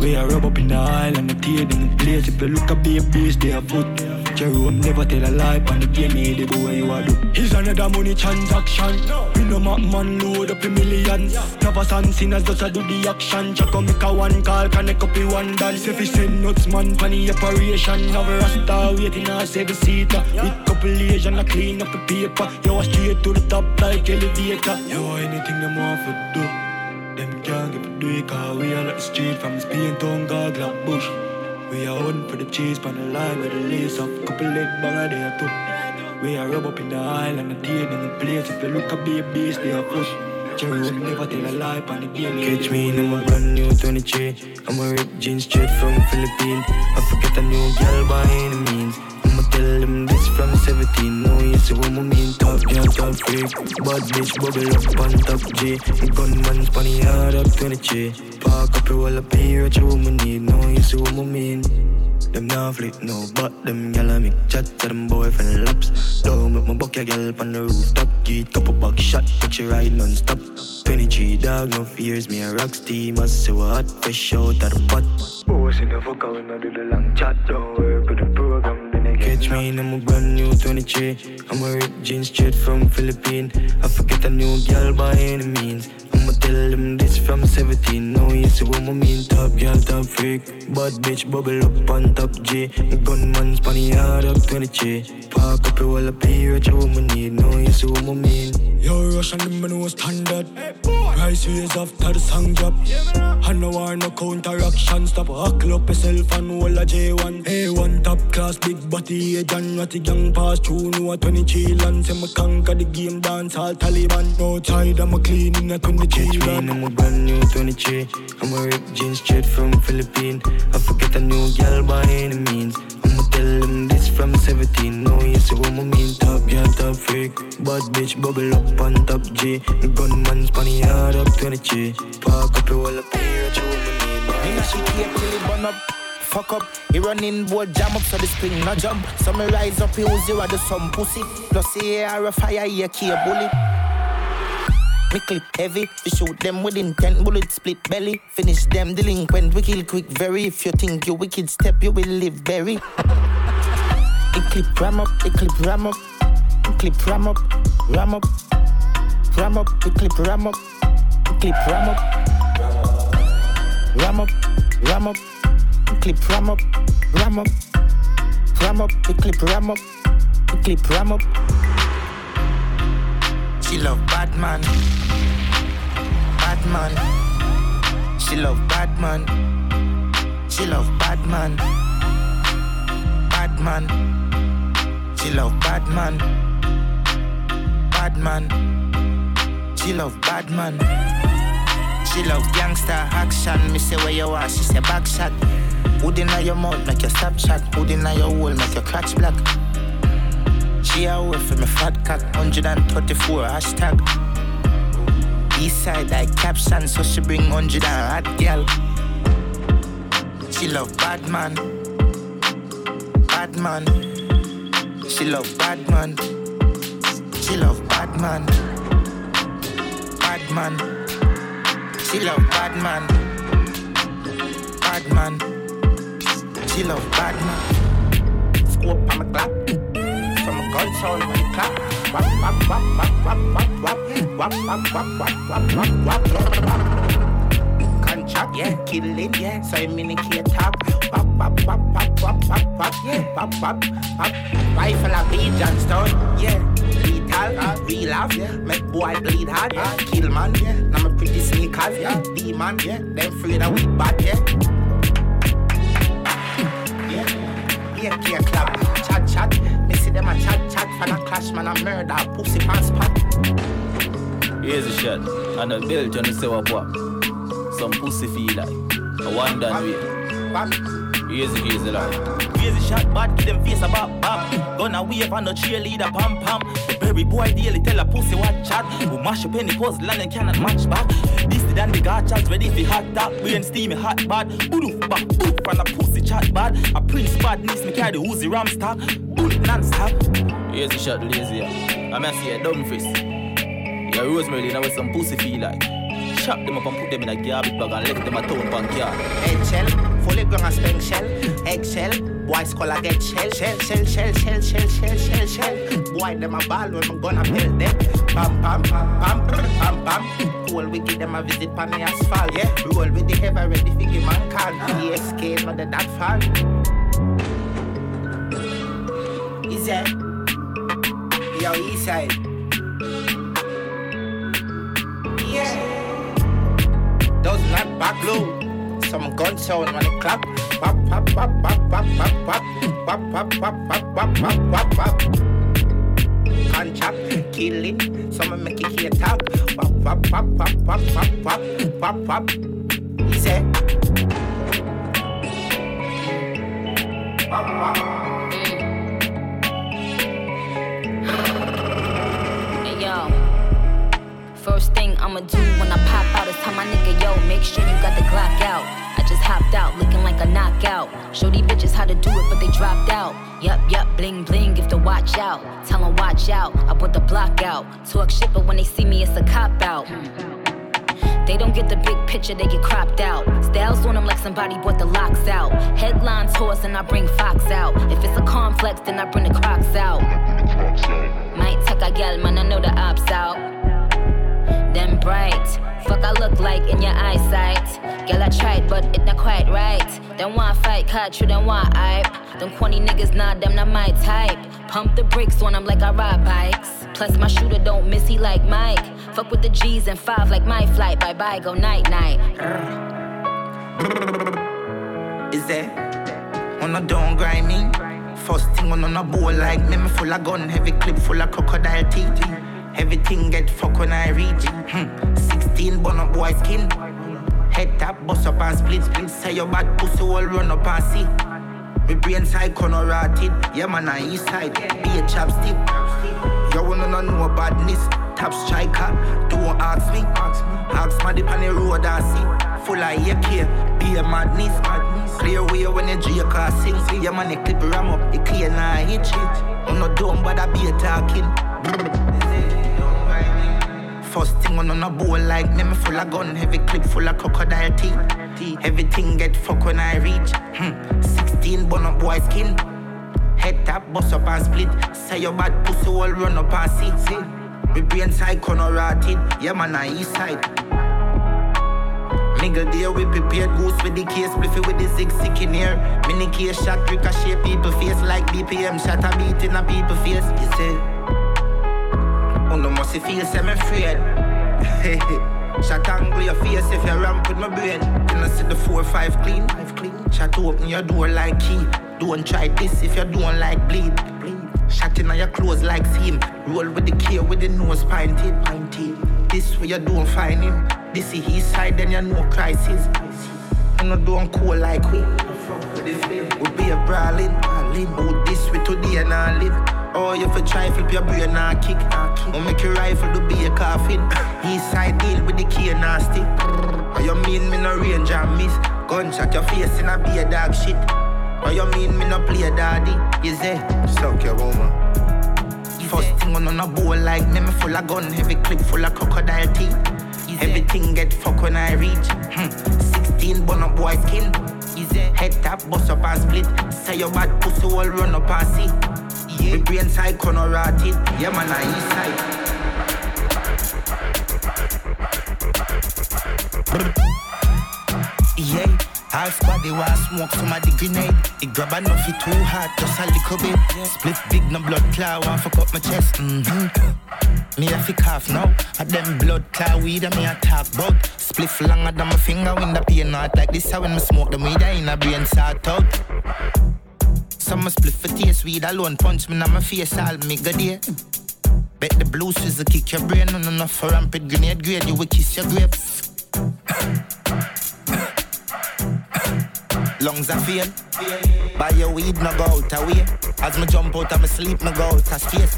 We are rub up in the aisle and the tear in the place. If you look at be a beast, they are foot. Jerome never tell a lie on the game, me the boy you are do. He's another money transaction. We no map man load up in millions. Never son sinners just a do the action. Check on make a one call, connect in one dance. If he send nuts man, funny operation. Now we rasta waiting on a seven seater. With couple Asian, I clean up the paper. Yo, I straight to the top like elevator. Yo, anything them want for do. Them can't give a do it cause we are like the street from Spain town, God, Glock Bush. We are hunting for the cheese on the line with the lace up. Couple leg banger there too. We are rub up in the aisle and the tear in the place. If you look at be a beast, they are push. Jerome never tell a lie on the game. Catch me in my brand new 23. I'm a rip jeans straight from Philippines. I forget a new girl by any means. Tell them this from 17. No, see what I mean. Top girl, top freak. Bad bitch, bubble up on top G. Gunman spanny hard up 23. Park up your wall up here, what you woman need. No, you see what I mean. Them now flick no, but them gyal a chat to them boyfriend laps. Don't make my buck your gyal on the rooftop. Get couple buck shot, but you ride non-stop. 23 dog, no fears, me a rock steam. I say what hot, fresh out of the pot. Boys in the fuck, when I do the long chat. Don't work catch me in a brand new 23. I'm a jeans straight from Philippines. I forget a new girl by any means. I'ma tell them this from 17. No, you see what I mean. Top girl, top freak. Bad bitch, bubble up on top G. The gunman spanny hard up 23. Park up your wall up here, what you woman need. No, you see what I mean. Yo, Russian them know standard. Price ways after the song drop. I no want no counteraction. Stop huckle up yourself and hold a J1. A1 top class, big body, a John Ratty gang pass through. No a 23 land. Say me conquer the game, dance all Taliban. No tide, I'm a clean in a 23 Catch me in a brand new 23. I'm a rip jeans straight from Philippines. I forget a new girl by any means. I'ma tell them this from 17. No, you see what I mean. Top girl, top freak. Bad bitch, bubble up on top G. The gunman spanny hard up 23. Park up your wall up here, what you woman need. Me know she keep till it burn up. Fuck up, he running board jam up so the spring no jump. So me rise up, he use zero do some pussy. Plus the air a fire, he a key a bullet. Me clip heavy, we shoot them with intent, bullet split belly. Finish them delinquent, we kill quick very. If you think you wicked step, you will live very. It clip ram up, it clip ram up, it clip ram up, ram up, ram up, it clip ram up, it clip ram up, ram up, ram up, it clip ram up, ram up, ram up, it clip ram up, it clip ram up. She love Batman, Batman. She love Batman, she love Batman, Batman. She love Batman, Batman. She love Batman. She love gangster action. Me say where you are, she say back shot. Hood inna your mouth, make your stop shot. Hood inna your hole, make your crotch black. She away from me fat cock, 134 hashtag. East side like caption, so she bring 100 and hot girl. She love Batman, Batman. She love Batman, she love Batman, Batman. She love Batman, Batman. She love bad now. Scoop on my clap. From a gun sound on the clap. Wap, wap, wap, wap, wap, wap, wap. Wap, wap, wap, wap, wap, wap, wap, wap. Contract, yeah. Killing, yeah. So I'm in the key top. Wap, wap, wap, wap, wap, wap, wap. Yeah. Wap, wap, wap. Rifle of B. Johnstone, yeah lethal, real off, yeah. Make boy bleed hard, yeah. Kill man, yeah. Now my pretty sneakers, yeah. Demon, yeah. Them free that we bad, yeah. Yeah, yeah, yeah, club. Chat, chat. Me see them a chat, chat. Fan a clash, man, a murder. Pussy pants spot. Here's a shot. And a bill, you know, say what what. Some pussy feel like. A one done way. Here's a, here's a line. Crazy shot, bad, give them face a bop bop. Gonna wave on the cheerleader, pam pam. The berry boy daily tell a pussy what chat. Who mash up any puzzle and cannot match back. This the dan the gachas ready for hot top. Brain steamy hot bad. Boof back, boof from a pussy chat bad. A prince badness, me carry the Uzi ram stock. Bullet non-stop. Here's the shot, lazy. yeah. I'm gonna see a dumb face. Yeah, Rosemary, now with some pussy feel like. Chop them up and put them in a garbage bag and left them a town pan car. Eggshell, fully grown and spank shell. Eggshell, boys call a get shell. Shell, shell, shell, shell, shell, shell, shell, shell. Boy, them a ball when I'm gonna build them. Pam, pam, pam, pam, pam. Cool, we give them a visit on the asphalt. Yeah, roll with the ever ready figure man call. PSK, not the that far. Yo, east. Yeah. Those not back low. Some gun sound when it clap. Pop, pop, pop, pop, pop, pop, pop. Pop, pop, pop, pop, pop, pop, pop, pop. Can't chop, kill it. Some make it here top. Pop, pop, pop, pop, pop, pop, pop, pop, pop. He said. Pop, pop. First thing I'ma do when I pop out is tell my nigga, yo, make sure you got the Glock out. I just hopped out looking like a knockout. Show these bitches how to do it, but they dropped out. Yup, yup, bling, bling, give the watch out. Tell 'em watch out, I put the block out. Talk shit, but when they see me, it's a cop out. They don't get the big picture, they get cropped out. Styles on them like somebody brought the locks out. Headlines horse and I bring Fox out. If it's a complex, then I bring the crocs out. Might take a gal, man, I know the ops out. Them bright, fuck I look like in your eyesight. Girl, I tried, but it not quite right. Them want fight, catch you, them want hype. Them corny niggas, nah, them not my type. Pump the brakes on them like I ride bikes. Plus my shooter don't miss, he like Mike. Fuck with the G's and five like my flight. Bye bye, go night night. Is there? On a don't grind me. First thing on on a bowl like me, me full of gun, heavy clip full of crocodile teeth. Everything get fuck when I reach. it. Hmm. 16 bun up boy skin. Head tap, bust up and split, split. Say your bad pussy all run up and see. Me brain side corner rotted. Yeah man, I east side. Be a chapstick. You wanna know no badness. Top striker, don't ask me. Ask my dip on the road I see. Full of AK, be a madness. Clear way when you J car sing. Yeah man, the clip ram up, it clear now hit it. I'm not dumb, but I be a talking. First thing on on a bowl like me, me full of gun, heavy clip full of crocodile teeth. Everything get fuck when I reach. Hmm. 16 bun up boy skin. Head tap, bust up and split. Say your bad pussy all run up and see. see. Me brain side corner rotted. Yeah man, I east side. Nigga there we prepared goose with the case, spliffy with the six sick in here. Mini case shot, ricochet people face like BPM shot a beat in a people face. You say, oh no must feel me afraid. Shot angle your face if you ramp with my brain. Can I see the four five clean? Five clean. Shot open your door like key. Don't try this if you don't like bleed. bleed. Shot in your clothes like seam. Roll with the K with the nose pinted. pinted. This way you don't find him. This is his side, then you know crisis. You know don't cool like we. We be a brawling. Oh, this way today and I live. Oh, you for try flip your brain and kick. Oh, make your rifle do be a coffin. East side deal with the key nasty. Oh, you mean me no range and miss? Gunshot your face and I be a dog shit. Oh, you mean me no play a daddy? You say, suck your woman. First thing on a bowl like me, me full of gun, heavy clip full of crocodile teeth. Everything get fuck when I reach. Hmm. 16 bun up boy skin. Head tap, bust up and split. Say your bad pussy all run up and see. Yeah. Me brain side corner rotted. Yeah man, I east side. Yeah, half body was smoke somebody grenade. It grab enough it too hard, just a little bit. Split big no blood clot, one fuck up my chest. Mm-hmm. Me a fi cough now, a them blood clot weed and me a talk about. Spliff longer than my finger when the pain not like this. How when me smoke the weed, I in a brain sort out. Some split for taste weed alone, punch me in my face, all me good there. Bet the blue swizzle kick your brain, no no, enough for rampant grenade grade, you will kiss your grapes. Lungs are fail. Buy your weed, no go out away. As me jump out of my sleep, me go out of space.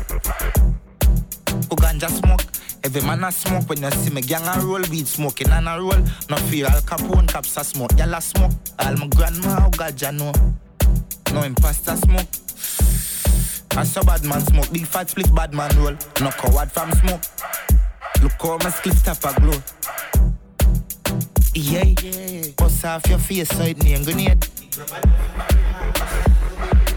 Who ganja smoke? Every man a smoke when you see me gang a roll, weed smoking and a roll. No fear Al Capone, caps a smoke, y'all a smoke. All my grandma, how ganja know. No imposter smoke. I saw bad man smoke, big fat split bad man roll. No coward from smoke. Look how my split stop a glow. Yeah, bust off your face so it name grenade.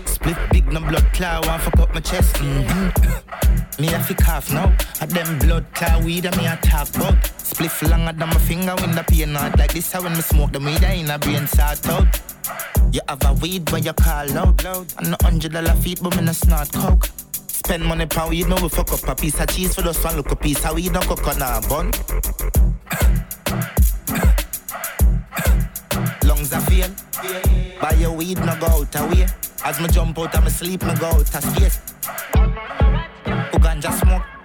Split big no blood clot, one fuck up my chest. Mm-hmm. me have to cough now. At them blood clot weed and me a talk about. Spliff longer than my finger when the pain not like this. How when me smoke the weed I in a brain sort out. You have a weed when you call out. And no hundred dollar feet, but me no snort coke. Spend money pa weed, me we fuck up a piece of cheese for those one look a piece of weed, no coconut bun. Lungs are fail. Buy your weed, no go out away. As me jump out my sleep, me go out of space. Who ganja smoke?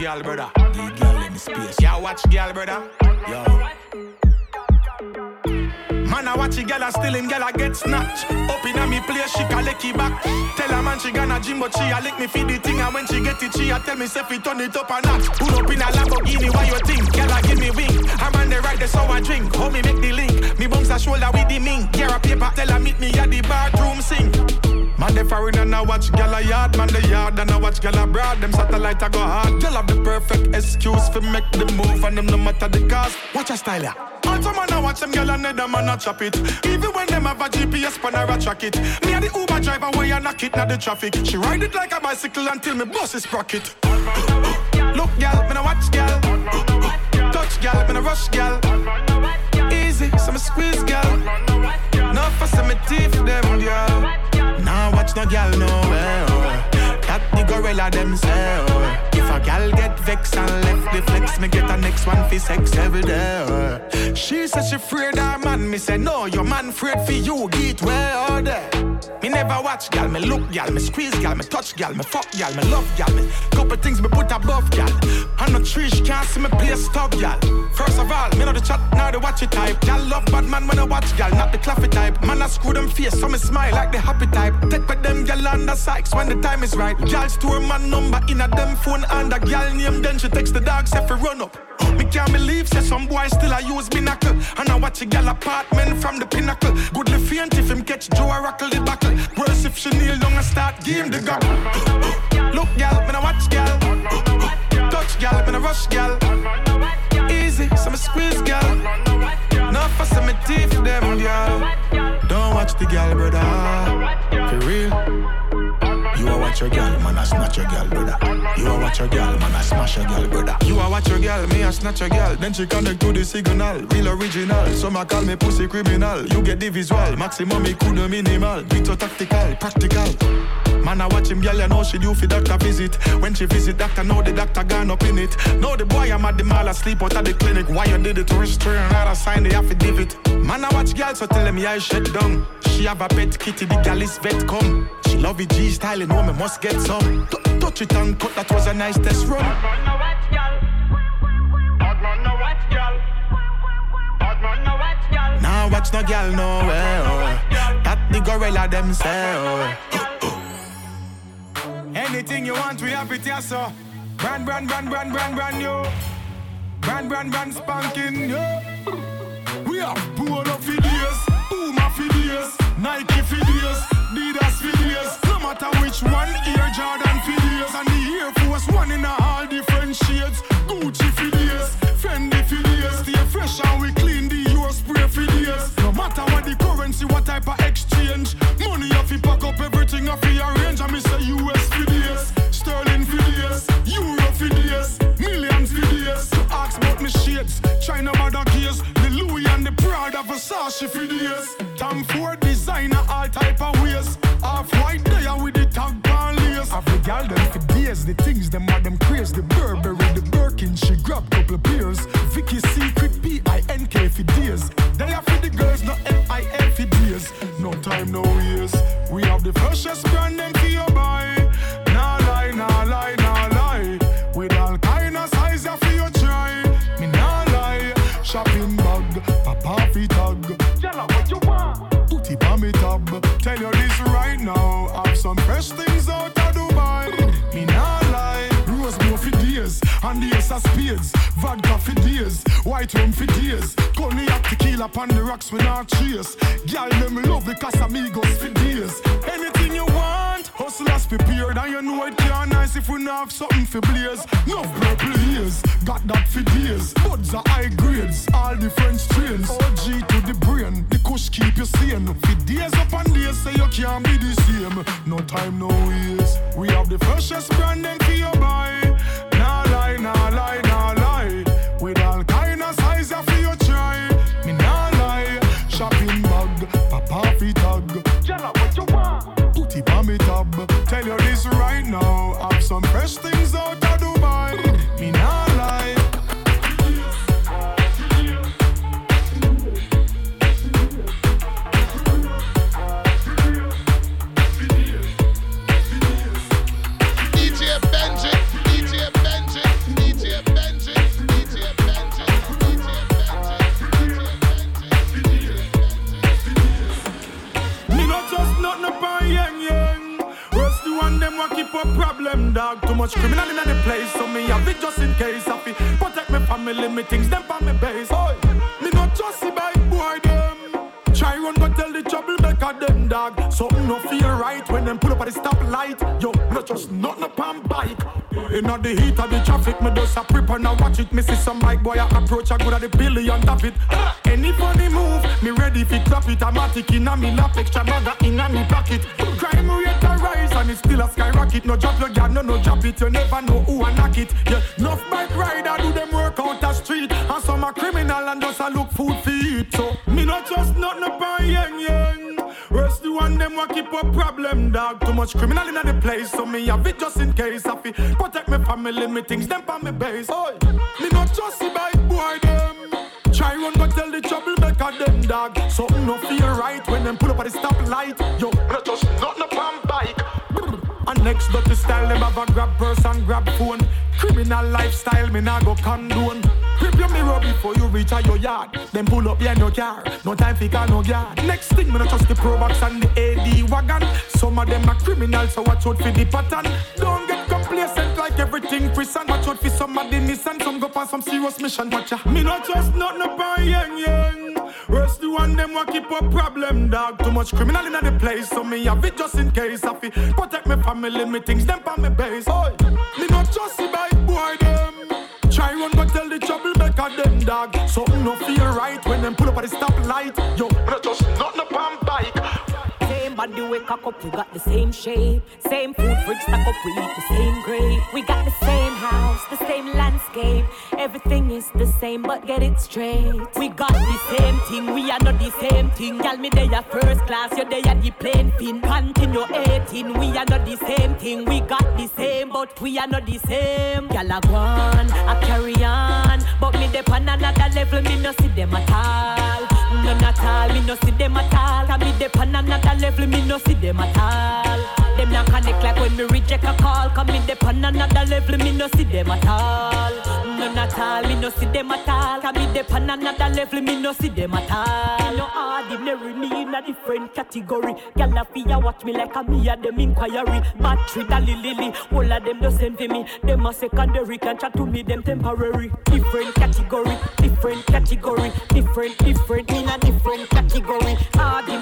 Girl, brother. Give girl in the space. Yeah, watch girl, brother. Yo. I watch a girl I a stealing, girl a get snatched. Up in me place, she can lick it back. Tell a man she gonna gym, but she a lick me feed the thing. And when she get it, she a tell me say fi turn it up a notch. Pull up in a Lamborghini, why you think? Girl a give me wing. I'm on the right, the so I drink. How me make the link? Me bumps a shoulder with the mink. Care a paper, tell her meet me at the bathroom sink. Man, they foreign and I watch gal a yard, man the yard and I watch gal abroad. Them satellite I go hard. Gal have the perfect excuse for make the move and them no matter the cost. Watch a style Also man I watch them gal and them man a chop it. Even when them have a GPS pan I track it. Me and the Uber driver where you knock it now the traffic. She ride it like a bicycle until me bus is sprocket. Look gal, me no watch gal. Touch gal, me no rush gal. Easy, so me squeeze gal. No fuss me teeth them gal. Now watch no gal nowhere. Oh. That the gorilla them say. If a gal get vexed and left the flex, me get a next one for sex every day. She said she afraid of man. Me say no, your man afraid for you. Get or there. Me never watch gal, me look gal, me squeeze gal, me touch gal, me fuck gal, me love gal, me couple things me put above gal. And no tree she can't see me play stop gal. First of all, me know the chat, now the watch it type. Gal love bad man when I watch gal, not the claffy type. Man I screw them face, so me smile like the happy type. Take with them gal under sykes when the time is right. Gal store man number in a them phone and a gal name, then she text the dog say fi run up. Me can't believe say some boy still a use knuckle. And I watch a gal apartment from the pinnacle. Goodly faint if him catch Joe a rockle the buckle. Worse if she kneel down and start game the goggle. Look gal, me no watch gal. Touch gal, me no rush gal. Easy, so me squeeze gal. No for some me teeth them gal. Don't watch the gal, brother. For real. You a watch your gal, man, I snatch your gal, brother. You a watch your girl, man, I smash your girl, brother. You a watch your girl, me I snatch your girl. Then she connect to the signal, real original. Some a call me pussy criminal. You get the visual, maximum me could minimal. Bit tactical, practical. Man, I watch him, girl, you know she do for doctor visit. When she visit doctor, know the doctor gone up in it. Know the boy I'm at the mall, asleep out at the clinic. Why you did it to restrain, not a sign the affidavit. Man, I watch girl, so tell yeah, I shut down. She have a pet kitty, the gal is vet come. She love it G style, and know me must get some. Touch it and cut, that was a nice test run. Now watch no gal nowhere. Oh. That the gorilla them say. Oh. Anything you want, we have it here, so. Brand, brand, brand, brand, brand, brand, yo. Brand, brand, brand, spanking, yo. We have Polo for days, Puma days, Nike days, Adidas days. No matter which one, Air Jordan Air Force One in a all different shades. Gucci for days, Fendi for days. Stay fresh and we clean the your spray for days. No matter what the currency, what type of exchange, money if you pack up everything off your arrange. I me say US for days, Sterling for days, Euro for days, millions for days. Ask about me shades, China mother gears, the Louis and the Prada Versace for days. Tom Ford designer all type of ways. Off white there with the tag on lace. The gal them the things them are them craze. Ace of spades. Vodka for days, white rum for days. Cognac tequila upon the kill up on the rocks with our cheers. Girl, them love the Casamigos for days. Anything you want, hustlers prepared. And you know it can't nice if we not have something for blaze. No purple ears, got that for days. Buds are high grades, all different strains. OG to the brain, the kush keep you sane. For days up and days, say you can't be the same. No time, no waste. We have the freshest brand them for. Nah lie, nah lie. With all kind of size for you try. Me nah lie. Shopping bag, papa fi tag. Jella, what you want? Put it on me tab. Tell you this right now. Have some fresh things out keep a problem, dog. Too much criminal in the place, so me have it just in case. I fi protect my family, me things them on me base. Oi, me not just see bike boy them. Try run go tell the troublemaker them dog. Something no feel right when them pull up at the stoplight. Yo, not just nothing upon bike. Inna the heat of the traffic, me just a prep and I watch it. Me see some bike boy a approach, I good at the billion of it. Any funny move, me ready fi clap it. I'm Automatic inna me lap, extra maga inna me pocket. Crime rate a rise and it's still a skyrocket. No drop your guard, no no drop it. You never know who a knock it. Yeah, enough bike rider do them work out the street, and some a criminal and just a look food for eat. So me not just nothing upon yang yang. Rest the one them want keep a problem, dog. Too much criminal in the place, so me have it just in case. I fi protect family, me things them on me base. Oi, me not just see bike boy them. Try run go tell the troublemaker them dog. Something no feel right when them pull up at the stoplight. Yo, not just nothing upon bike. And next dirty style, them have a grab purse and grab phone. Criminal lifestyle, me nah go condone. Your mirror before you reach out your yard. Then pull up behind your car. No time for car, no guard. Next thing, me not trust the Pro Box and the AD wagon. Some of them are criminals, so watch out for the pattern. Don't get complacent like everything prison. Watch out for some of the Nissan. Some go on some serious mission. Watch ya. Me not just nothing upon yang yang. Rest the one them want keep a problem, dog. Too much criminal in the place, so me have it just in case. I fi protect my family, me things them on me base. Oi, me not just see bike boy them. Try run but tell the troublemaker them dog. Something no feel right when them pull up at the stoplight. Yo, not just nothing upon bike. Body we cock up, we got the same shape. Same food fridge stack up, we eat the same grape. We got the same house, the same landscape. Everything is the same, but get it straight. We got the same thing, we are not the same thing. Tell me they are first class, you they are the plane fin. Continue 18, we are not the same thing. We got the same, but we are not the same. Gyal a go on, I carry on, but me dey on another level, me no see them at all. None at all, me no see them at all. Can me dey on another level, me no see them at all. Them not connect like when me reject a call. Come me dey on another level, me no see them at all. None at all, me no see them at all. Can me dey on another level, me no see them at all. No ordinary, me in a different category. Gyal a fi watch me like a me a them inquiry. Battery dally lily, all of them the same for me. Them a secondary, can chat to me, them temporary. Different category, different category, different, different, in a different category. Ordinary,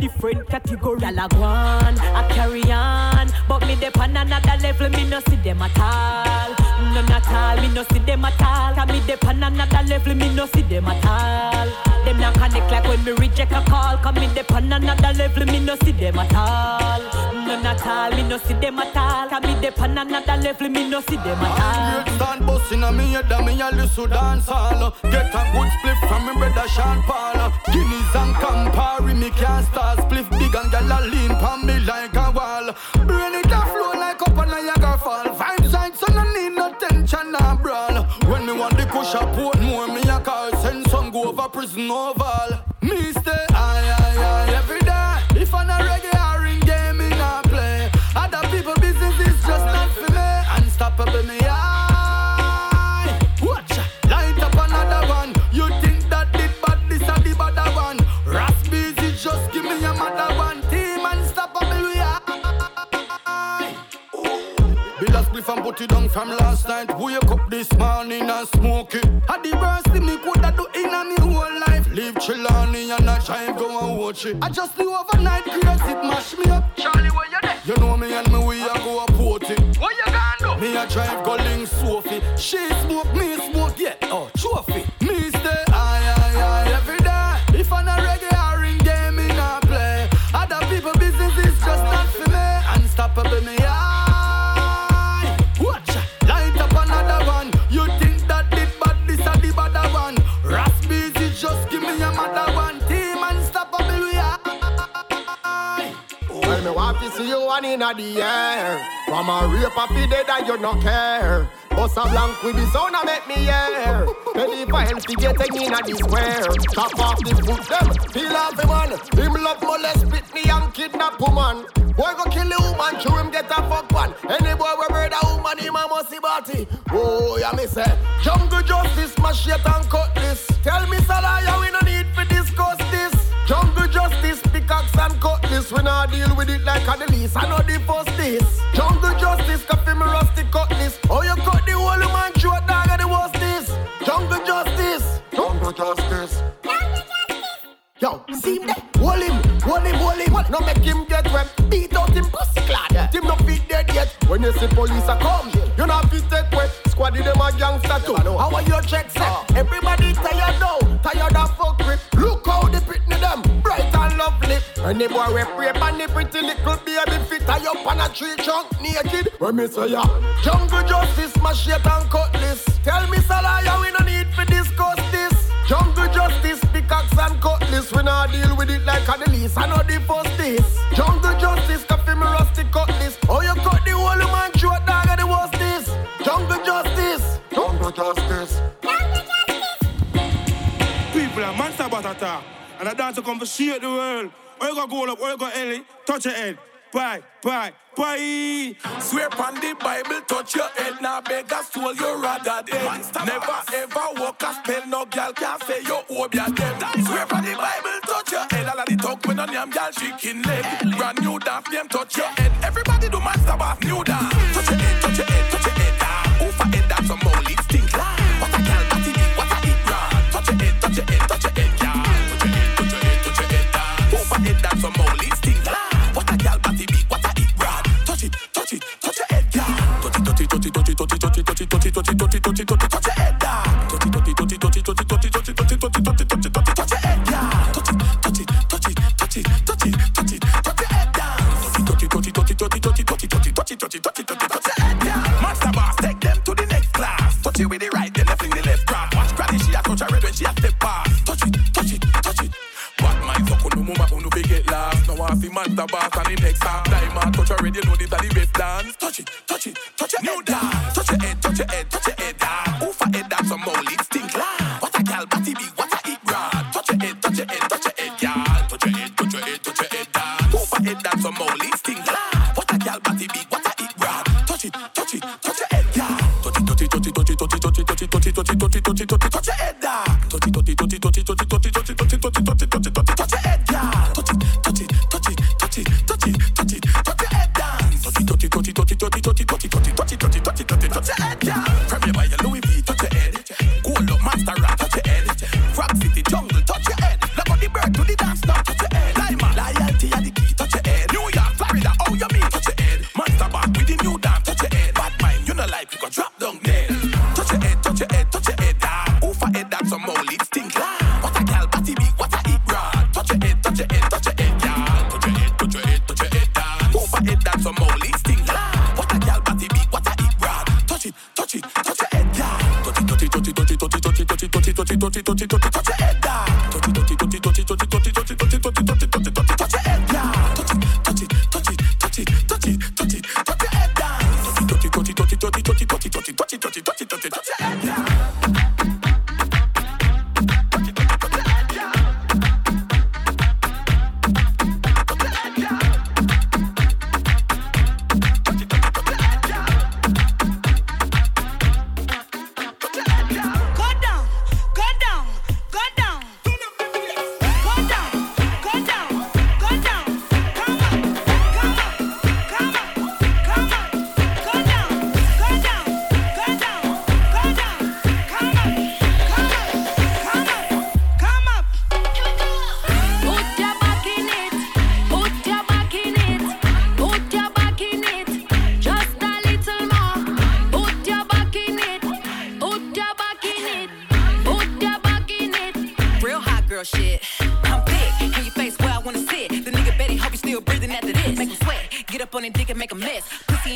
different, category. Gyal a go on, I carry on, but me dey on another level, me no see them at all. None at all, me no see them at all. Can me dey on another level, me no see them at all. Them not connect like when me reject a call. Come me dey on another level, me no see them at all. At all, me no see them at all. Can me dey on another level, me no see them at all. Stand busting on me head and me a listen dance all. Get a good split from me brother Sean Paul. Guinness and Campari me can't start split. Big and gyal a lean pon me like a wall. Brain it a flow like up a Niagara fall. Vibes right so no need no tension or brawl. When me want the push up put more me a call. Send some go over prison oval put it down from last night. Wake up this morning and smoke it. Had the worst thing me coulda do in a me whole life. Leave Chilani and I drive go and watch it. I just knew overnight grace it mash me up. Charlie, where you there? You know me and me we a go a port it. What you gonna do? Me a drive go link Sophie. She smoke, me you one in the air. From a rape of the dead that you no care. Bust a blank with the sound and make me hear. Any violence to get in inna the square. Chop off the foot them, feel off the man. Him love molest, spit me and kidnap woman. Boy go kill the woman, show him get a fuck one. Any boy we murder woman, him a must see body. Oh, yeah me say, jungle justice, machete and cutlass. Tell me, deal with it like a the least. I know the first this. Jungle justice, coffee me rusty cutlass. Oh, you cut the whole man short dog and the worst this. Jungle justice. Jungle justice. Yo, see him there? Hold him, hold him, hold him. No make him get wet. Beat out him pussy clad. Him no fit dead yet. When you see police a come, you not fit take wet. Squaddy them a gangster too. How are your checks set? Ah. Everybody tired tired Any boy we pray on the pretty little baby fit tie up on a tree trunk naked. When me say ya, jungle justice, machete and cutlass. Tell me Salaya, we no need to discuss this. Jungle justice, pickaxe and cutlass. We not deal with it like a the least. I know the first this. Jungle justice, coffee me rusty cutlass. Oh, you cut the whole man short dog and the worst this. Jungle justice. Jungle justice. People are monster batata. And I dance to come for shake the world. Or you go go up, or you go Ellie, touch your head. Bye, bye, bye. Swear upon the Bible, touch your head. Now beg a soul, you rather dead. Never ever walk a spell, no girl can say you owe your dead. Swear upon the Bible, touch your head. All of the talk when on yam girl chicken leg. Brand new dance, them touch your head. Everybody do master bass, new dance. Touch your head, touch your head, it with the right, then left in the left cross. Watch granny, she a touch her red when she a step past. Touch it, touch it, touch it. Bad mind, so kuno muma kuno fi get lost. Now I see master boss and the next half time. I touch her red, you know this a the best dance. Touch it,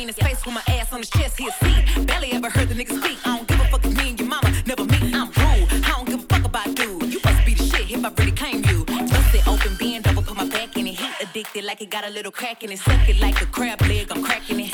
in his face with my ass on his chest, he'll see. Barely ever heard the nigga speak. I don't give a fuck if me and your mama never meet. I'm rude, I don't give a fuck about dude. You must be the shit if I really claim you. Bust it open, bend over, put my back in it. Heat addicted like it got a little crack in it. Suck it like a crab leg, I'm cracking it